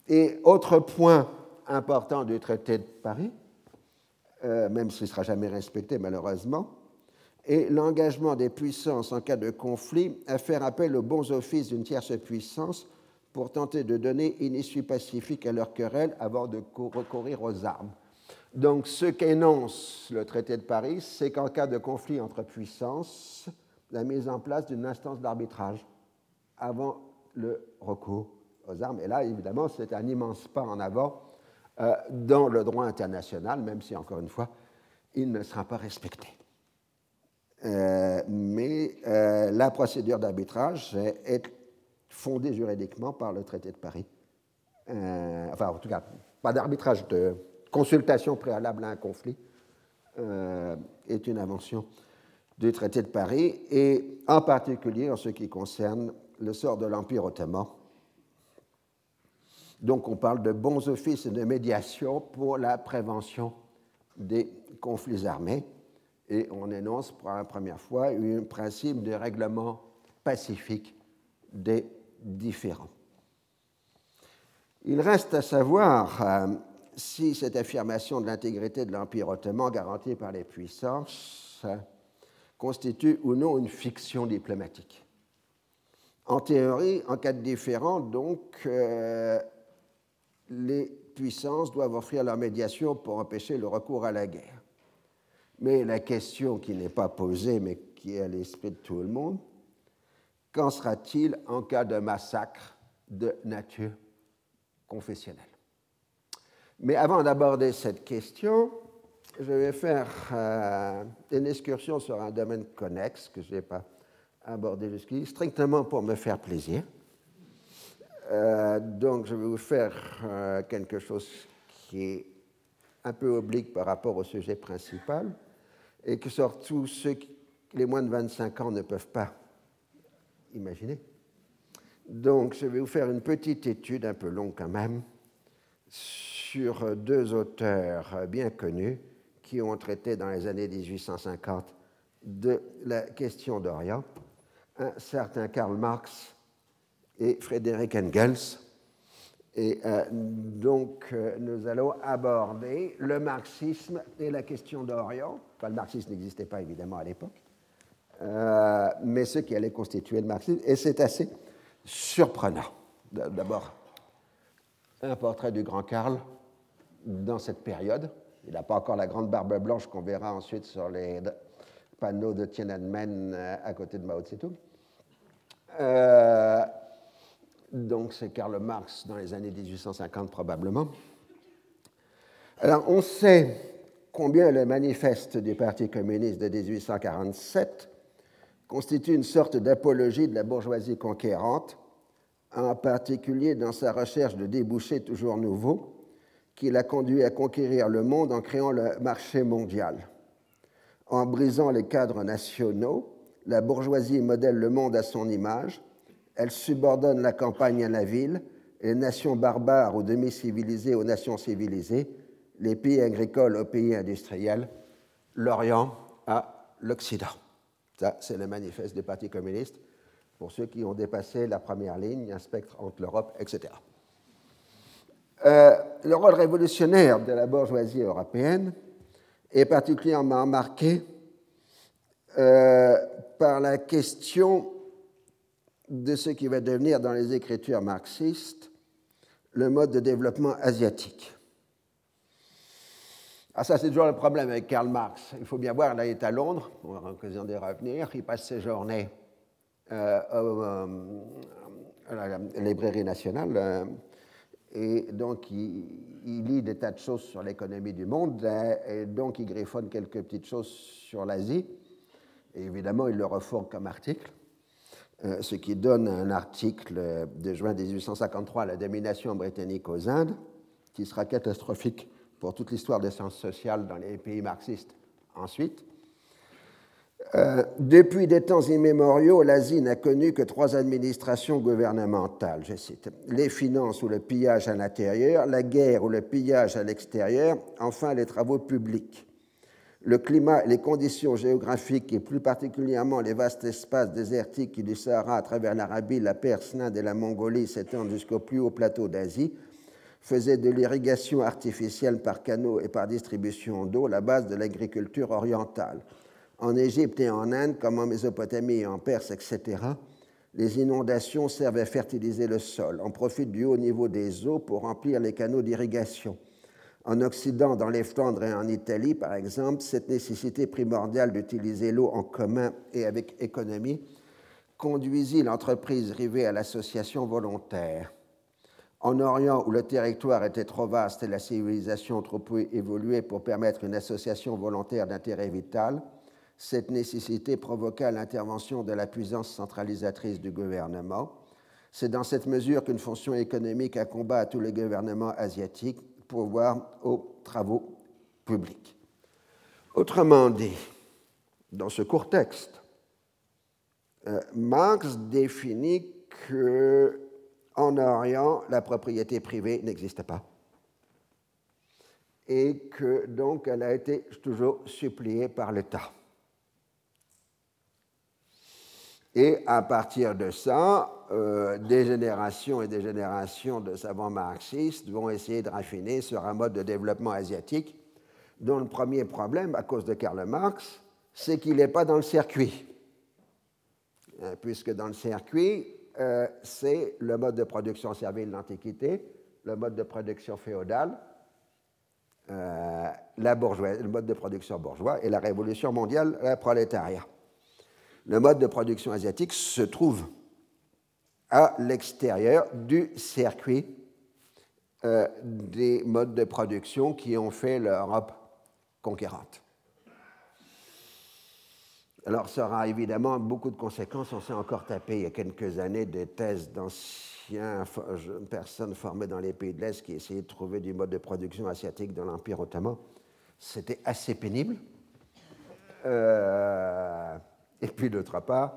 et autre point important du traité de Paris, euh, même s'il ne sera jamais respecté malheureusement, est l'engagement des puissances en cas de conflit à faire appel aux bons offices d'une tierce puissance pour tenter de donner une issue pacifique à leur querelle avant de recourir aux armes. Donc ce qu'énonce le traité de Paris, c'est qu'en cas de conflit entre puissances, la mise en place d'une instance d'arbitrage avant le recours aux armes. Et là, évidemment, c'est un immense pas en avant euh, dans le droit international, même si, encore une fois, il ne sera pas respecté. Euh, mais euh, la procédure d'arbitrage est fondée juridiquement par le traité de Paris. enfin, en tout cas, pas d'arbitrage, de consultation préalable à un conflit est une invention du traité de Paris, et en particulier en ce qui concerne le sort de l'Empire ottoman. Donc on parle de bons offices de médiation pour la prévention des conflits armés et on énonce pour la première fois un principe de règlement pacifique des différends. Il reste à savoir euh, si cette affirmation de l'intégrité de l'Empire ottoman garantie par les puissances euh, constitue ou non une fiction diplomatique. En théorie, en cas de différend, donc, euh, les puissances doivent offrir leur médiation pour empêcher le recours à la guerre. Mais la question qui n'est pas posée, mais qui est à l'esprit de tout le monde, qu'en sera-t-il en cas de massacre de nature confessionnelle? Mais avant d'aborder cette question, je vais faire euh, une excursion sur un domaine connexe que je n'ai pas abordé jusqu'ici, strictement pour me faire plaisir. Euh, donc, je vais vous faire euh, quelque chose qui est un peu oblique par rapport au sujet principal et que surtout ceux qui, les moins de 25 ans ne peuvent pas imaginer. Donc, je vais vous faire une petite étude, un peu longue quand même, sur deux auteurs bien connus qui ont traité dans les années 1850 de la question d'Orient, un certain Karl Marx et Frédéric Engels. Et euh, donc, euh, nous allons aborder le marxisme et la question d'Orient. Enfin, le marxisme n'existait pas évidemment à l'époque, euh, mais ce qui allait constituer le marxisme. Et c'est assez surprenant. D'abord, un portrait du grand Karl dans cette période. Il n'a pas encore la grande barbe blanche qu'on verra ensuite sur les panneaux de Tiananmen à côté de Mao Tse-tung. Donc c'est Karl Marx dans les années 1850 probablement. Alors on sait combien le manifeste du Parti communiste de 1847 constitue une sorte d'apologie de la bourgeoisie conquérante, en particulier dans sa recherche de débouchés toujours nouveaux, qui l'a conduit à conquérir le monde en créant le marché mondial. En brisant les cadres nationaux, la bourgeoisie modèle le monde à son image elle subordonne la campagne à la ville, les nations barbares ou demi-civilisées aux nations civilisées, les pays agricoles aux pays industriels, l'Orient à l'Occident. Ça, c'est le manifeste du Parti communiste pour ceux qui ont dépassé la première ligne, un spectre entre l'Europe, etc. Euh, le rôle révolutionnaire de la bourgeoisie européenne est particulièrement marqué euh, par la question de ce qui va devenir dans les écritures marxistes le mode de développement asiatique. Ah, ça, c'est toujours le problème avec Karl Marx. Il faut bien voir, là, il est à Londres, on aura l'occasion d'y revenir. Il passe ses journées euh, euh, à la librairie nationale. Euh, et donc, il, lit des tas de choses sur l'économie du monde. et donc, il griffonne quelques petites choses sur l'Asie. Et évidemment, il le refourgue comme article. Euh, ce qui donne un article de juin 1853 La domination britannique aux Indes, qui sera catastrophique pour toute l'histoire des sciences sociales dans les pays marxistes ensuite. Euh, depuis des temps immémoriaux, l'Asie n'a connu que trois administrations gouvernementales, je cite, les finances ou le pillage à l'intérieur, la guerre ou le pillage à l'extérieur, enfin les travaux publics. Le climat les conditions géographiques, et plus particulièrement les vastes espaces désertiques du Sahara à travers l'Arabie, la Perse, l'Inde et la Mongolie s'étendent jusqu'au plus haut plateau d'Asie, faisaient de l'irrigation artificielle par canaux et par distribution d'eau la base de l'agriculture orientale. En Égypte et en Inde, comme en Mésopotamie et en Perse, etc., les inondations servent à fertiliser le sol. On profite du haut niveau des eaux pour remplir les canaux d'irrigation. En Occident, dans les Flandres et en Italie, par exemple, cette nécessité primordiale d'utiliser l'eau en commun et avec économie conduisit l'entreprise rivée à l'association volontaire. En Orient, où le territoire était trop vaste et la civilisation trop peu évoluée pour permettre une association volontaire d'intérêt vital, cette nécessité provoqua l'intervention de la puissance centralisatrice du gouvernement. C'est dans cette mesure qu'une fonction économique incomba à tous les gouvernements asiatiques, voir aux travaux publics. Autrement dit, dans ce court texte, euh, Marx définit que en Orient, la propriété privée n'existe pas et que donc elle a été toujours suppliée par l'État. Et à partir de ça, euh, des générations et des générations de savants marxistes vont essayer de raffiner sur un mode de développement asiatique dont le premier problème, à cause de Karl Marx, c'est qu'il n'est pas dans le circuit. Euh, puisque dans le circuit, euh, c'est le mode de production servile de l'Antiquité, le mode de production féodale, la bourgeoisie, le mode de production bourgeois et la révolution mondiale, le prolétariat le mode de production asiatique se trouve à l'extérieur du circuit euh, des modes de production qui ont fait l'Europe conquérante. Alors, ça aura évidemment beaucoup de conséquences. On s'est encore tapé il y a quelques années des thèses d'anciens personnes formées dans les pays de l'Est qui essayaient de trouver du mode de production asiatique dans l'Empire ottoman. C'était assez pénible. Euh, et puis d'autre part,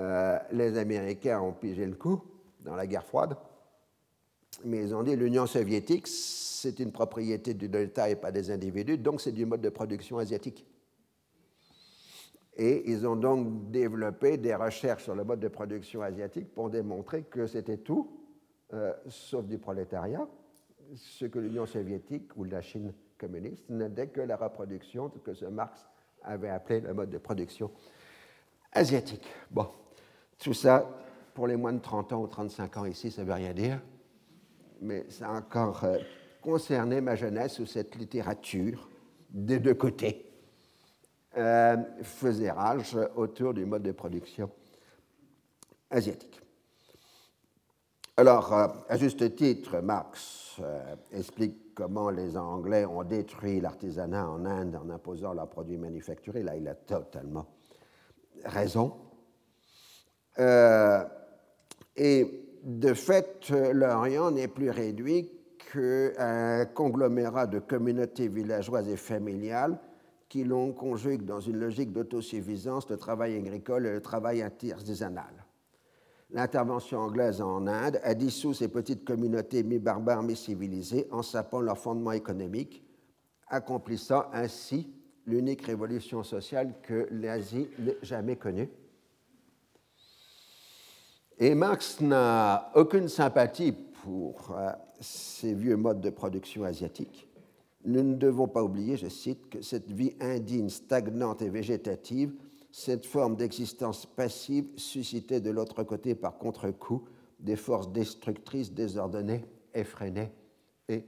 euh, les Américains ont pigé le coup dans la guerre froide, mais ils ont dit l'Union soviétique, c'est une propriété du Delta et pas des individus, donc c'est du mode de production asiatique. Et ils ont donc développé des recherches sur le mode de production asiatique pour démontrer que c'était tout, euh, sauf du prolétariat, ce que l'Union soviétique ou la Chine communiste n'était que la reproduction ce que Marx avait appelé le mode de production asiatique. Bon, tout ça, pour les moins de 30 ans ou 35 ans ici, ça ne veut rien dire, mais ça a encore euh, concerné ma jeunesse où cette littérature, des deux côtés, euh, faisait rage autour du mode de production asiatique. Alors, euh, à juste titre, Marx explique comment les Anglais ont détruit l'artisanat en Inde en imposant leurs produits manufacturés. Là, il a totalement raison. Euh, et de fait, l'Orient n'est plus réduit qu'un conglomérat de communautés villageoises et familiales qui l'ont conjugue dans une logique d'autosuffisance le travail agricole et le travail artisanal. L'intervention anglaise en Inde a dissous ces petites communautés mi-barbares, mi-civilisées en sapant leur fondement économique, accomplissant ainsi l'unique révolution sociale que l'Asie n'ait jamais connue. Et Marx n'a aucune sympathie pour euh, ces vieux modes de production asiatiques. Nous ne devons pas oublier, je cite, que cette vie indigne, stagnante et végétative, cette forme d'existence passive suscitait de l'autre côté par contre-coup des forces destructrices, désordonnées, effrénées et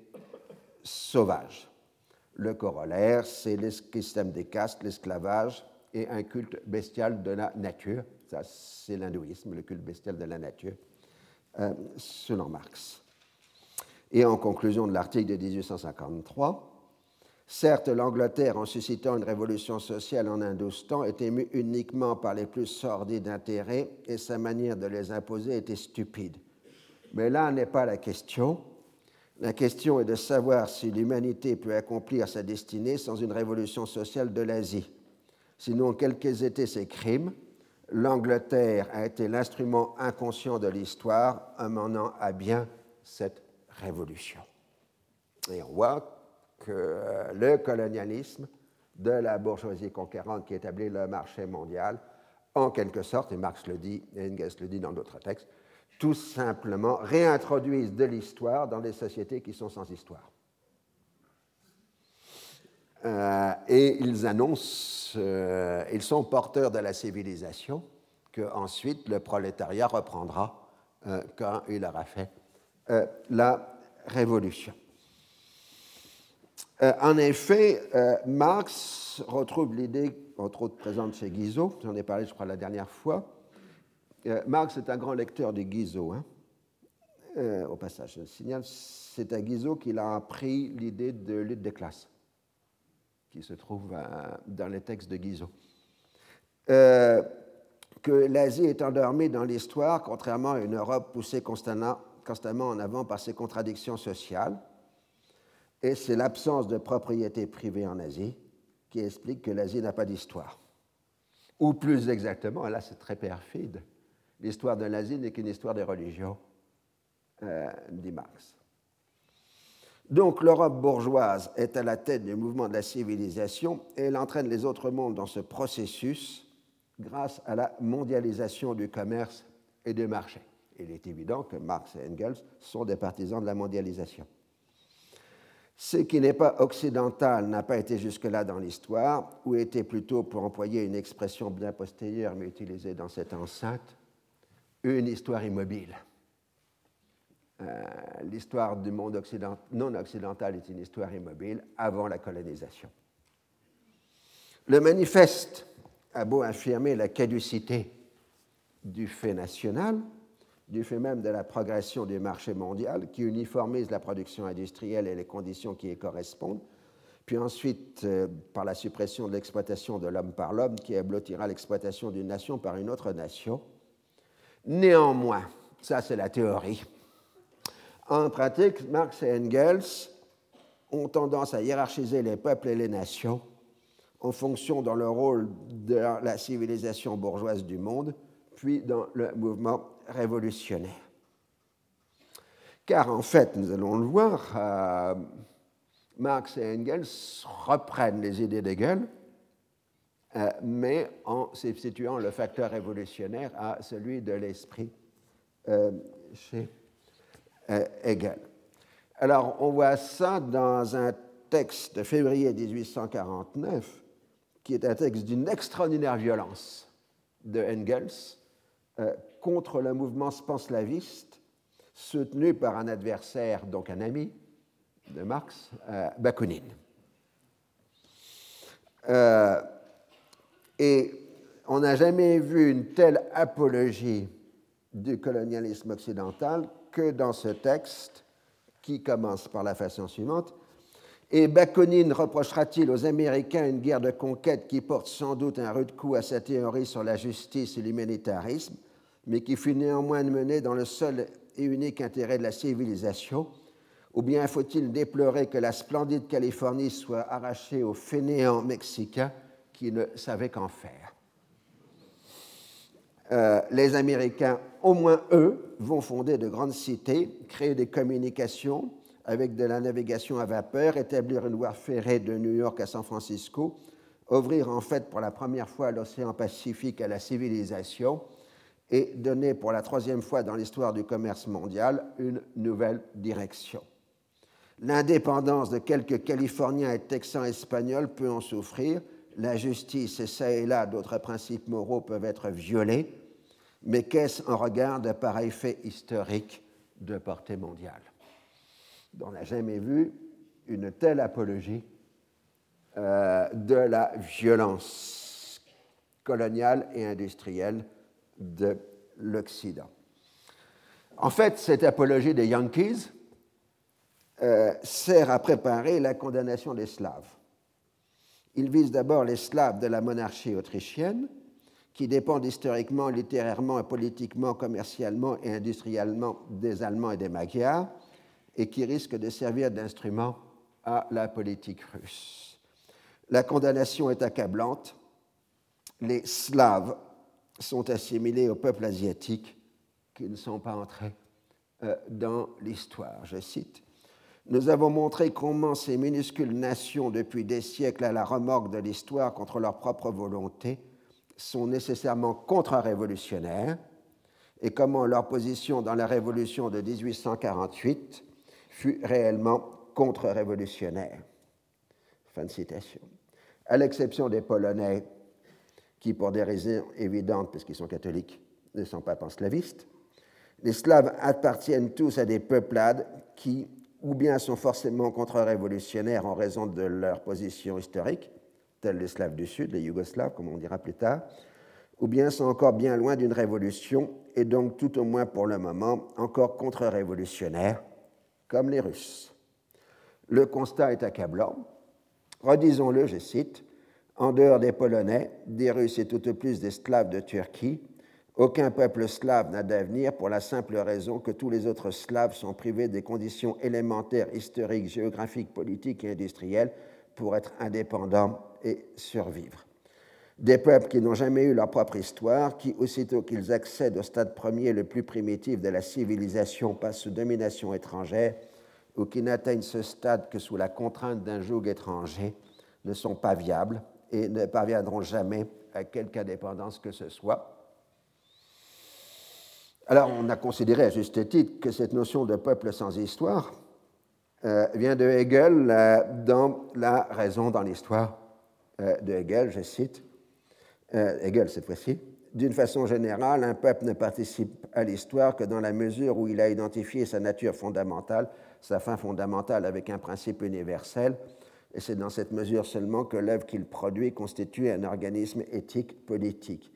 sauvages. Le corollaire, c'est le des castes, l'esclavage et un culte bestial de la nature. Ça, c'est l'hindouisme, le culte bestial de la nature, euh, selon Marx. Et en conclusion de l'article de 1853, certes, l'Angleterre, en suscitant une révolution sociale en Indostan, est émue uniquement par les plus sordides intérêts et sa manière de les imposer était stupide. Mais là n'est pas la question. La question est de savoir si l'humanité peut accomplir sa destinée sans une révolution sociale de l'Asie. Sinon, quels qu'aient été ses crimes, l'Angleterre a été l'instrument inconscient de l'histoire amenant à bien cette révolution. Et on voit que le colonialisme de la bourgeoisie conquérante qui établit le marché mondial, en quelque sorte, et Marx le dit, et Engels le dit dans d'autres textes, tout simplement réintroduisent de l'histoire dans des sociétés qui sont sans histoire. Euh, et ils annoncent, euh, ils sont porteurs de la civilisation que ensuite le prolétariat reprendra euh, quand il aura fait la révolution. en effet, Marx retrouve l'idée, entre autres présente chez Guizot, j'en ai parlé je crois la dernière fois, Marx est un grand lecteur de Guizot. Hein. au passage, je signale, c'est à Guizot qu'il a appris l'idée de lutte des classes qui se trouve dans les textes de Guizot. Euh, que l'Asie est endormie dans l'histoire, contrairement à une Europe poussée constamment, en avant par ses contradictions sociales. Et c'est l'absence de propriété privée en Asie qui explique que l'Asie n'a pas d'histoire. Ou plus exactement, là c'est très perfide, l'histoire de l'Asie n'est qu'une histoire des religions, euh, dit Marx. Donc l'Europe bourgeoise est à la tête du mouvement de la civilisation et elle entraîne les autres mondes dans ce processus grâce à la mondialisation du commerce et des marchés. Il est évident que Marx et Engels sont des partisans de la mondialisation. Ce qui n'est pas occidental n'a pas été jusque-là dans l'histoire, ou était plutôt, pour employer une expression bien postérieure mais utilisée dans cette enceinte, une histoire immobile. Euh, l'histoire du monde non occidental est une histoire immobile avant la colonisation. Le manifeste a beau affirmer la caducité du fait national, du fait même de la progression du marché mondial qui uniformise la production industrielle et les conditions qui y correspondent, puis ensuite euh, par la suppression de l'exploitation de l'homme par l'homme qui ablotira l'exploitation d'une nation par une autre nation. Néanmoins, ça c'est la théorie, en pratique, Marx et Engels ont tendance à hiérarchiser les peuples et les nations en fonction dans le rôle de la civilisation bourgeoise du monde, puis dans le mouvement révolutionnaire. Car en fait, nous allons le voir, euh, Marx et Engels reprennent les idées d'Hegel, euh, mais en substituant le facteur révolutionnaire à celui de l'esprit euh, chez Hegel. Alors, on voit ça dans un texte de février 1849, qui est un texte d'une extraordinaire violence de Engels euh, contre le mouvement panslaviste, soutenu par un adversaire, donc un ami de Marx, euh, Bakounine. et on n'a jamais vu une telle apologie du colonialisme occidental que dans ce texte, qui commence par la façon suivante. Et Bakounine reprochera-t-il aux Américains une guerre de conquête qui porte sans doute un rude coup à sa théorie sur la justice et l'humanitarisme, mais qui fut néanmoins menée dans le seul et unique intérêt de la civilisation Ou bien faut-il déplorer que la splendide Californie soit arrachée aux fainéants mexicains qui ne savaient qu'en faire? Euh, les Américains, au moins eux, vont fonder de grandes cités, créer des communications avec de la navigation à vapeur, établir une voie ferrée de New York à San Francisco, ouvrir en fait pour la première fois l'océan Pacifique à la civilisation et donner pour la troisième fois dans l'histoire du commerce mondial une nouvelle direction. L'indépendance de quelques Californiens et Texans espagnols peut en souffrir, la justice et ça et là d'autres principes moraux peuvent être violés, mais qu'est-ce en regard de pareil fait historique de portée mondiale? On n'a jamais vu une telle apologie euh, de la violence coloniale et industrielle de l'Occident. En fait, cette apologie des Yankees euh, sert à préparer la condamnation des Slaves. Il vise d'abord les Slaves de la monarchie autrichienne, qui dépendent historiquement, littérairement, politiquement, commercialement et industriellement des Allemands et des Magyars, et qui risquent de servir d'instrument à la politique russe. La condamnation est accablante. les Slaves sont assimilés au peuple asiatique qui ne sont pas entrés euh, dans l'histoire. Je cite Nous avons montré comment ces minuscules nations, depuis des siècles à la remorque de l'histoire contre leur propre volonté, sont nécessairement contre-révolutionnaires et comment leur position dans la révolution de 1848 fut réellement contre-révolutionnaire. Fin de citation. À l'exception des Polonais, qui, pour des raisons évidentes, parce qu'ils sont catholiques, ne sont pas panslavistes, les Slaves appartiennent tous à des peuplades qui, ou bien sont forcément contre-révolutionnaires en raison de leur position historique, tels les Slaves du Sud, les Yougoslaves, comme on dira plus tard, ou bien sont encore bien loin d'une révolution et donc tout au moins pour le moment encore contre-révolutionnaires, comme les Russes. Le constat est accablant. Redisons-le, je cite, en dehors des Polonais, des Russes et tout au plus des Slaves de Turquie, aucun peuple slave n'a d'avenir pour la simple raison que tous les autres Slaves sont privés des conditions élémentaires, historiques, géographiques, politiques et industrielles pour être indépendants et survivre. Des peuples qui n'ont jamais eu leur propre histoire, qui, aussitôt qu'ils accèdent au stade premier le plus primitif de la civilisation, passent sous domination étrangère, ou qui n'atteignent ce stade que sous la contrainte d'un joug étranger, ne sont pas viables et ne parviendront jamais à quelque indépendance que ce soit. Alors, on a considéré à juste titre que cette notion de peuple sans histoire euh, vient de Hegel euh, dans La raison dans l'histoire euh, de Hegel, je cite, Hegel cette fois-ci. D'une façon générale, un peuple ne participe à l'histoire que dans la mesure où il a identifié sa nature fondamentale, sa fin fondamentale avec un principe universel, et c'est dans cette mesure seulement que l'œuvre qu'il produit constitue un organisme éthique politique.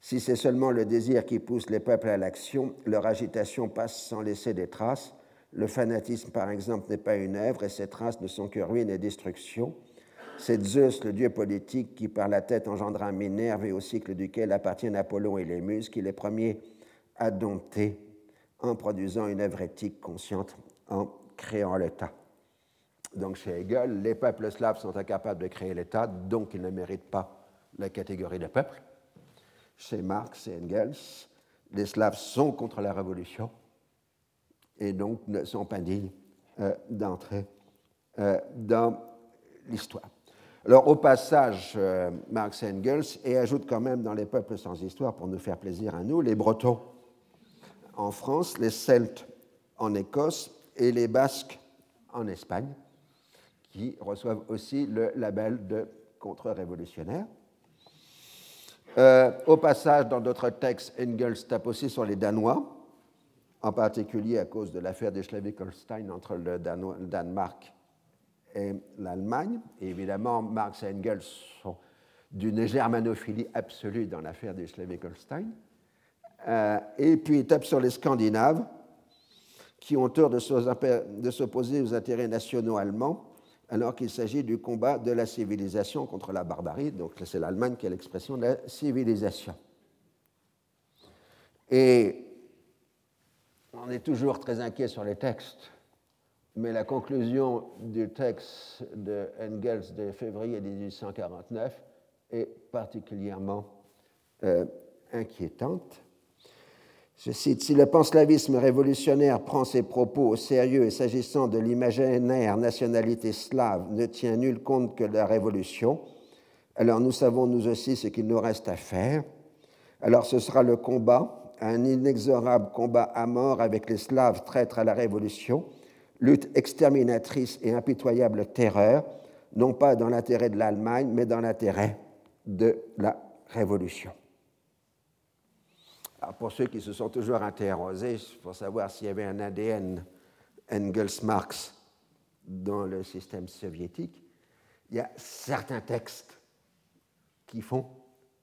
Si c'est seulement le désir qui pousse les peuples à l'action, leur agitation passe sans laisser des traces. Le fanatisme, par exemple, n'est pas une œuvre et ses traces ne sont que ruine et destruction. C'est Zeus, le dieu politique, qui par la tête engendra Minerve et au cycle duquel appartiennent Apollon et les Muses, qui les premiers à dompter en produisant une œuvre éthique consciente, en créant l'État. Donc chez Hegel, les peuples slaves sont incapables de créer l'État, donc ils ne méritent pas la catégorie de peuple. Chez Marx et Engels, les Slaves sont contre la révolution et donc ne sont pas dignes euh, d'entrer euh, dans l'histoire. Alors au passage, euh, Marx et Engels et ajoute quand même dans les peuples sans histoire, pour nous faire plaisir à nous, les Bretons en France, les Celtes en Écosse et les Basques en Espagne qui reçoivent aussi le label de contre-révolutionnaire. Euh, au passage, dans d'autres textes, Engels tape aussi sur les Danois, en particulier à cause de l'affaire des Schleswig-Holstein entre le, Danemark et l'Allemagne. Évidemment, Marx et Engels sont d'une germanophilie absolue dans l'affaire des Schleswig-Holstein. Euh, et puis, il tape sur les Scandinaves, qui ont tort de s'opposer aux intérêts nationaux allemands alors qu'il s'agit du combat de la civilisation contre la barbarie. Donc c'est l'Allemagne qui est l'expression de la civilisation. Et on est toujours très inquiet sur les textes, mais la conclusion du texte de Engels de février 1849 est particulièrement euh, inquiétante. Si le panslavisme révolutionnaire prend ses propos au sérieux et s'agissant de l'imaginaire nationalité slave ne tient nul compte que la révolution, alors nous savons nous aussi ce qu'il nous reste à faire. Alors ce sera le combat, un inexorable combat à mort avec les Slaves traîtres à la révolution, lutte exterminatrice et impitoyable terreur, non pas dans l'intérêt de l'Allemagne, mais dans l'intérêt de la révolution pour ceux qui se sont toujours interrogés pour savoir s'il y avait un ADN Engels-Marx dans le système soviétique, il y a certains textes qui font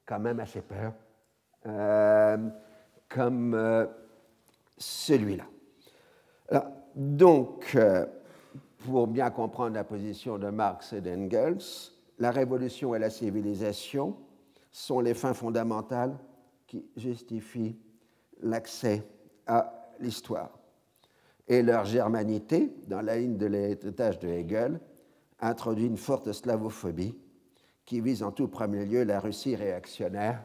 quand même assez peur, euh, comme euh, celui-là. Donc, euh, pour bien comprendre la position de Marx et d'Engels, la révolution et la civilisation sont les fins fondamentales qui justifient l'accès à l'histoire. Et leur germanité, dans la ligne de l'héritage de Hegel, introduit une forte slavophobie qui vise en tout premier lieu la Russie réactionnaire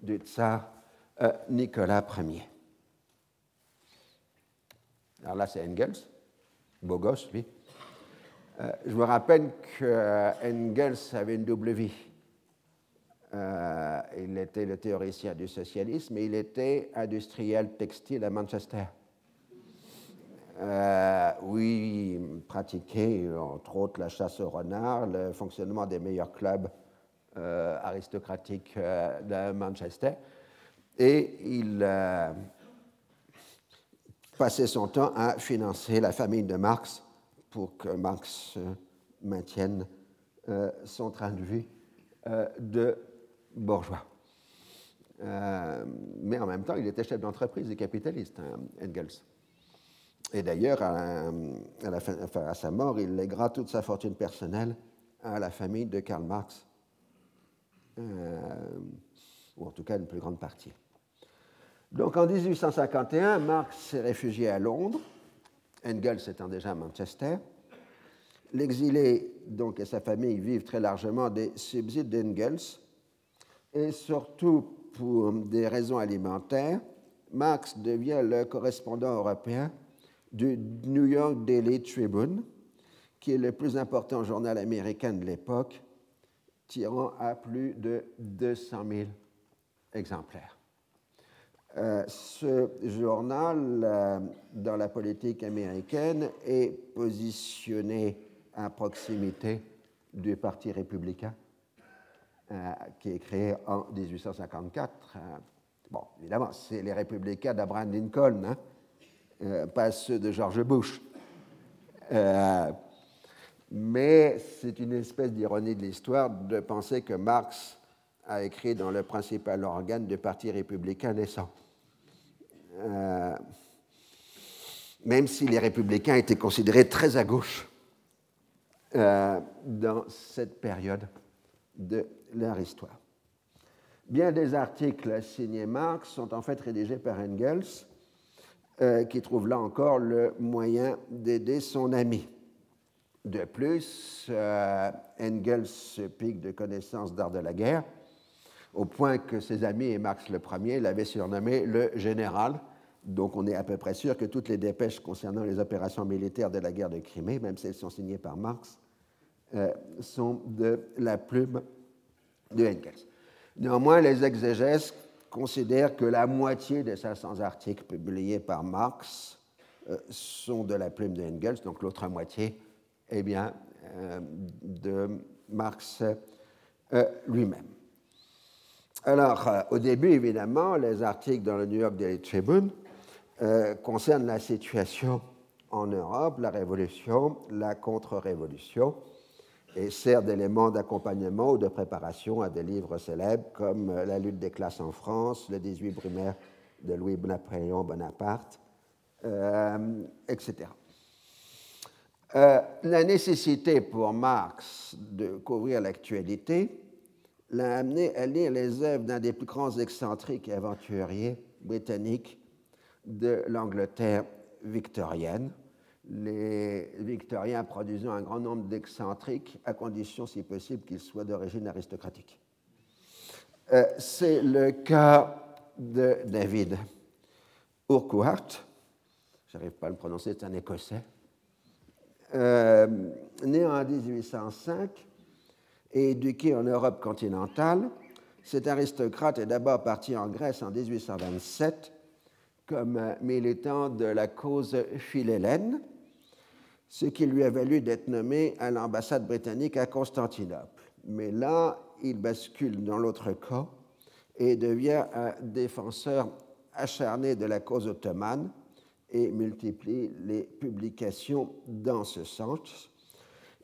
du tsar euh, Nicolas Ier. Alors là, c'est Engels, beau gosse, lui. Euh, je me rappelle que Engels avait une double vie. Euh, il était le théoricien du socialisme et il était industriel textile à Manchester. Euh, il pratiquait, entre autres, la chasse au renard, le fonctionnement des meilleurs clubs aristocratiques de Manchester. Et il passait son temps à financer la famille de Marx pour que Marx euh, maintienne euh, son train de vie euh, de bourgeois. mais en même temps, il était chef d'entreprise et capitaliste, hein, Engels. Et d'ailleurs, à, sa mort, il lèguera toute sa fortune personnelle à la famille de Karl Marx, ou en tout cas une plus grande partie. Donc en 1851, Marx s'est réfugié à Londres Engels étant déjà à Manchester. L'exilé donc et sa famille vivent très largement des subsides d'Engels et surtout pour des raisons alimentaires, Marx devient le correspondant européen du New York Daily Tribune, qui est le plus important journal américain de l'époque, tirant à plus de 200 000 exemplaires. Euh, ce journal, euh, dans la politique américaine, est positionné à proximité du Parti républicain, qui est créé en 1854. bon, évidemment, c'est les républicains d'Abraham Lincoln, hein, pas ceux de George Bush. mais c'est une espèce d'ironie de l'histoire de penser que Marx a écrit dans le principal organe du Parti républicain naissant. Euh, même si les républicains étaient considérés très à gauche euh, dans cette période de leur histoire. Bien des articles signés Marx sont en fait rédigés par Engels, euh, qui trouve là encore le moyen d'aider son ami. De plus, Engels se pique de connaissances d'art de la guerre, au point que ses amis et Marx le premier l'avaient surnommé le général. Donc on est à peu près sûr que toutes les dépêches concernant les opérations militaires de la guerre de Crimée, même si elles sont signées par Marx, euh, sont de la plume de Engels. Néanmoins, les exégèses considèrent que la moitié des 500 articles publiés par Marx euh, sont de la plume de Engels, donc l'autre moitié, eh bien, euh, de Marx lui-même. Alors, euh, au début, évidemment, les articles dans le New York Daily Tribune euh, concernent la situation en Europe, la révolution, la contre-révolution, et servent d'éléments d'accompagnement ou de préparation à des livres célèbres comme euh, La lutte des classes en France, Le 18 Brumaire de Louis-Napoléon Bonaparte, etc. la nécessité pour Marx de couvrir l'actualité l'a amené à lire les œuvres d'un des plus grands excentriques et aventuriers britanniques de l'Angleterre victorienne. Les Victoriens produisant un grand nombre d'excentriques, à condition, si possible, qu'ils soient d'origine aristocratique. Euh, c'est le cas de David Urquhart, j'arrive pas à le prononcer, c'est un Écossais, euh, né en 1805 et éduqué en Europe continentale, cet aristocrate est d'abord parti en Grèce en 1827 comme militant de la cause philhellène, ce qui lui a valu d'être nommé à l'ambassade britannique à Constantinople. Mais là, il bascule dans l'autre camp et devient un défenseur acharné de la cause ottomane et multiplie les publications dans ce sens.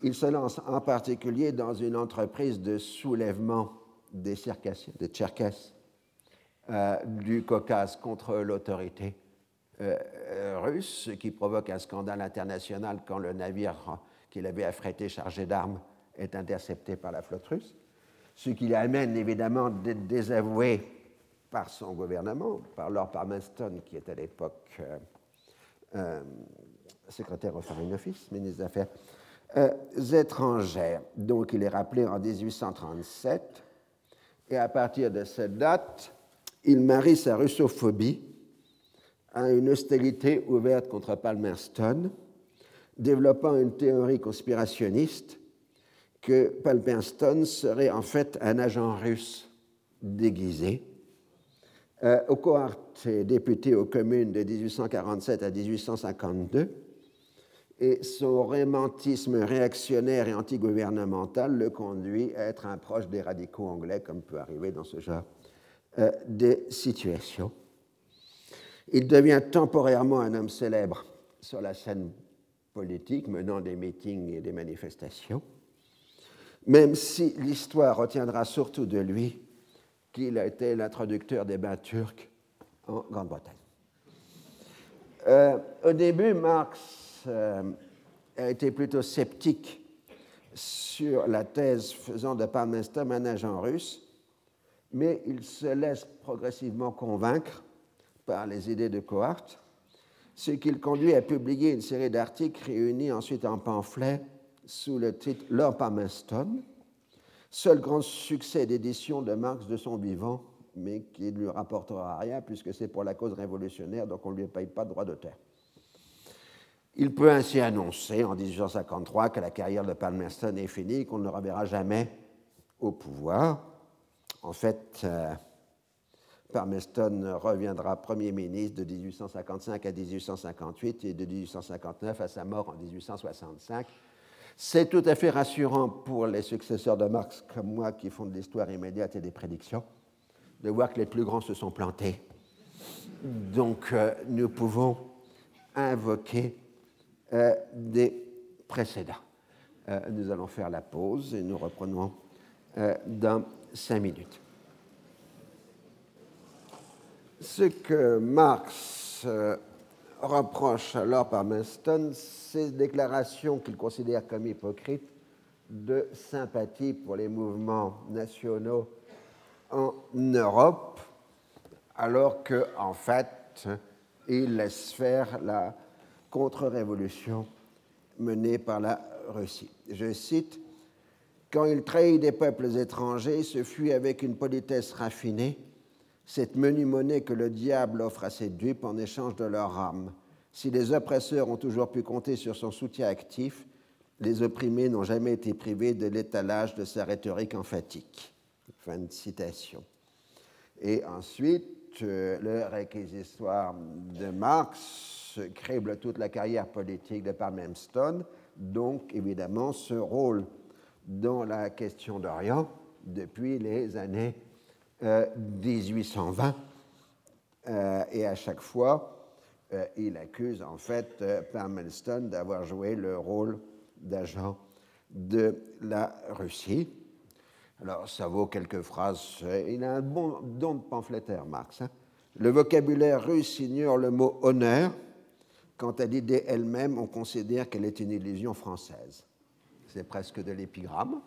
Il se lance en particulier dans une entreprise de soulèvement des des Tcherkesses, euh, du Caucase contre l'autorité euh, russe, ce qui provoque un scandale international quand le navire qu'il avait affrété chargé d'armes est intercepté par la flotte russe, ce qui l'amène évidemment d'être désavoué par son gouvernement, par Lord Palmerston, qui est à l'époque euh, secrétaire au Foreign Office, ministre des Affaires étrangères. Donc il est rappelé en 1837, et à partir de cette date, il marie sa russophobie à une hostilité ouverte contre Palmerston, développant une théorie conspirationniste que Palmerston serait en fait un agent russe déguisé. Euh, est député aux communes de 1847 à 1852, et son romantisme réactionnaire et antigouvernemental le conduit à être un proche des radicaux anglais, comme peut arriver dans ce genre euh, de situation. Il devient temporairement un homme célèbre sur la scène politique, menant des meetings et des manifestations, même si l'histoire retiendra surtout de lui qu'il a été l'introducteur des bains turcs en Grande-Bretagne. Euh, au début, Marx euh, a été plutôt sceptique sur la thèse faisant de Palmerston un agent russe, mais il se laisse progressivement convaincre par les idées de Cohart, ce qui le conduit à publier une série d'articles réunis ensuite en pamphlets sous le titre Lord Palmerston, seul grand succès d'édition de Marx de son vivant, mais qui ne lui rapportera rien puisque c'est pour la cause révolutionnaire, donc on ne lui paye pas de droit d'auteur. Il peut ainsi annoncer en 1853 que la carrière de Palmerston est finie, qu'on ne reverra jamais au pouvoir. En fait, euh, Palmerston reviendra Premier ministre de 1855 à 1858 et de 1859 à sa mort en 1865. C'est tout à fait rassurant pour les successeurs de Marx comme moi qui font de l'histoire immédiate et des prédictions de voir que les plus grands se sont plantés. Donc euh, nous pouvons invoquer euh, des précédents. Euh, nous allons faire la pause et nous reprenons dans cinq minutes. Ce que Marx reproche alors par Winston, ces déclarations qu'il considère comme hypocrites de sympathie pour les mouvements nationaux en Europe, alors qu'en en fait, il laisse faire la contre-révolution menée par la Russie. Je cite Quand il trahit des peuples étrangers, ce fut avec une politesse raffinée, cette menue monnaie que le diable offre à ses dupes en échange de leur âme. Si les oppresseurs ont toujours pu compter sur son soutien actif, les opprimés n'ont jamais été privés de l'étalage de sa rhétorique emphatique. Fin de citation. Et ensuite, euh, le réquisitoire de Marx crible toute la carrière politique de Palmerston, donc évidemment ce rôle dans la question d'Orient depuis les années 1820. Euh, euh, et à chaque fois, euh, il accuse en fait Palmerston d'avoir joué le rôle d'agent de la Russie. Alors, ça vaut quelques phrases. Il a un bon don de pamphlétaire, Marx. Hein. Le vocabulaire russe ignore le mot honneur, Quant à l'idée elle-même, on considère qu'elle est une illusion française. C'est presque de l'épigramme.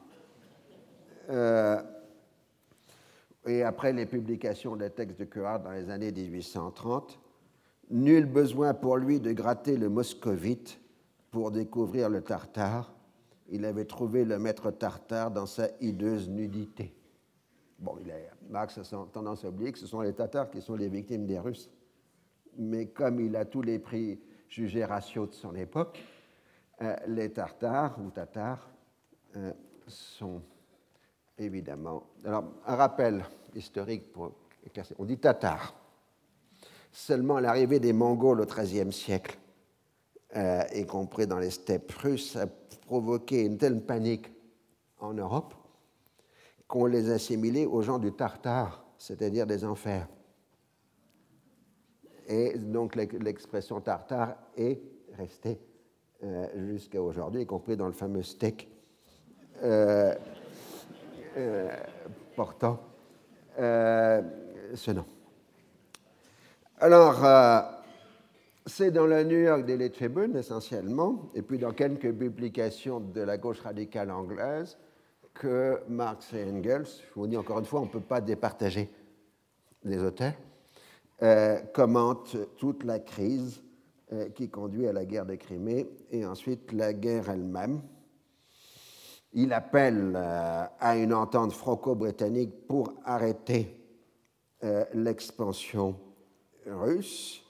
Et après les publications des textes de Coeur dans les années 1830, nul besoin pour lui de gratter le moscovite pour découvrir le tartare. Il avait trouvé le maître tartare dans sa hideuse nudité. Bon, il a, Marx a tendance à oublier que ce sont les Tatars qui sont les victimes des Russes. Mais comme il a tous les prix jugé ratio de son époque, euh, les Tartares ou Tatars euh, sont évidemment. Alors, un rappel historique pour On dit Tatars. Seulement l'arrivée des Mongols au XIIIe siècle, euh, y compris dans les steppes russes, a provoqué une telle panique en Europe qu'on les assimilait aux gens du Tartare, c'est-à-dire des enfers. Et donc l'expression tartare est restée euh, jusqu'à aujourd'hui, y compris dans le fameux steak euh, euh, portant ce nom. Alors, c'est dans le New York Daily Tribune essentiellement, et puis dans quelques publications de la gauche radicale anglaise, que Marx et Engels, je vous dis encore une fois, on ne peut pas départager les auteurs, euh, commente toute la crise euh, qui conduit à la guerre de Crimée et ensuite la guerre elle-même. Il appelle euh, à une entente franco-britannique pour arrêter euh, l'expansion russe.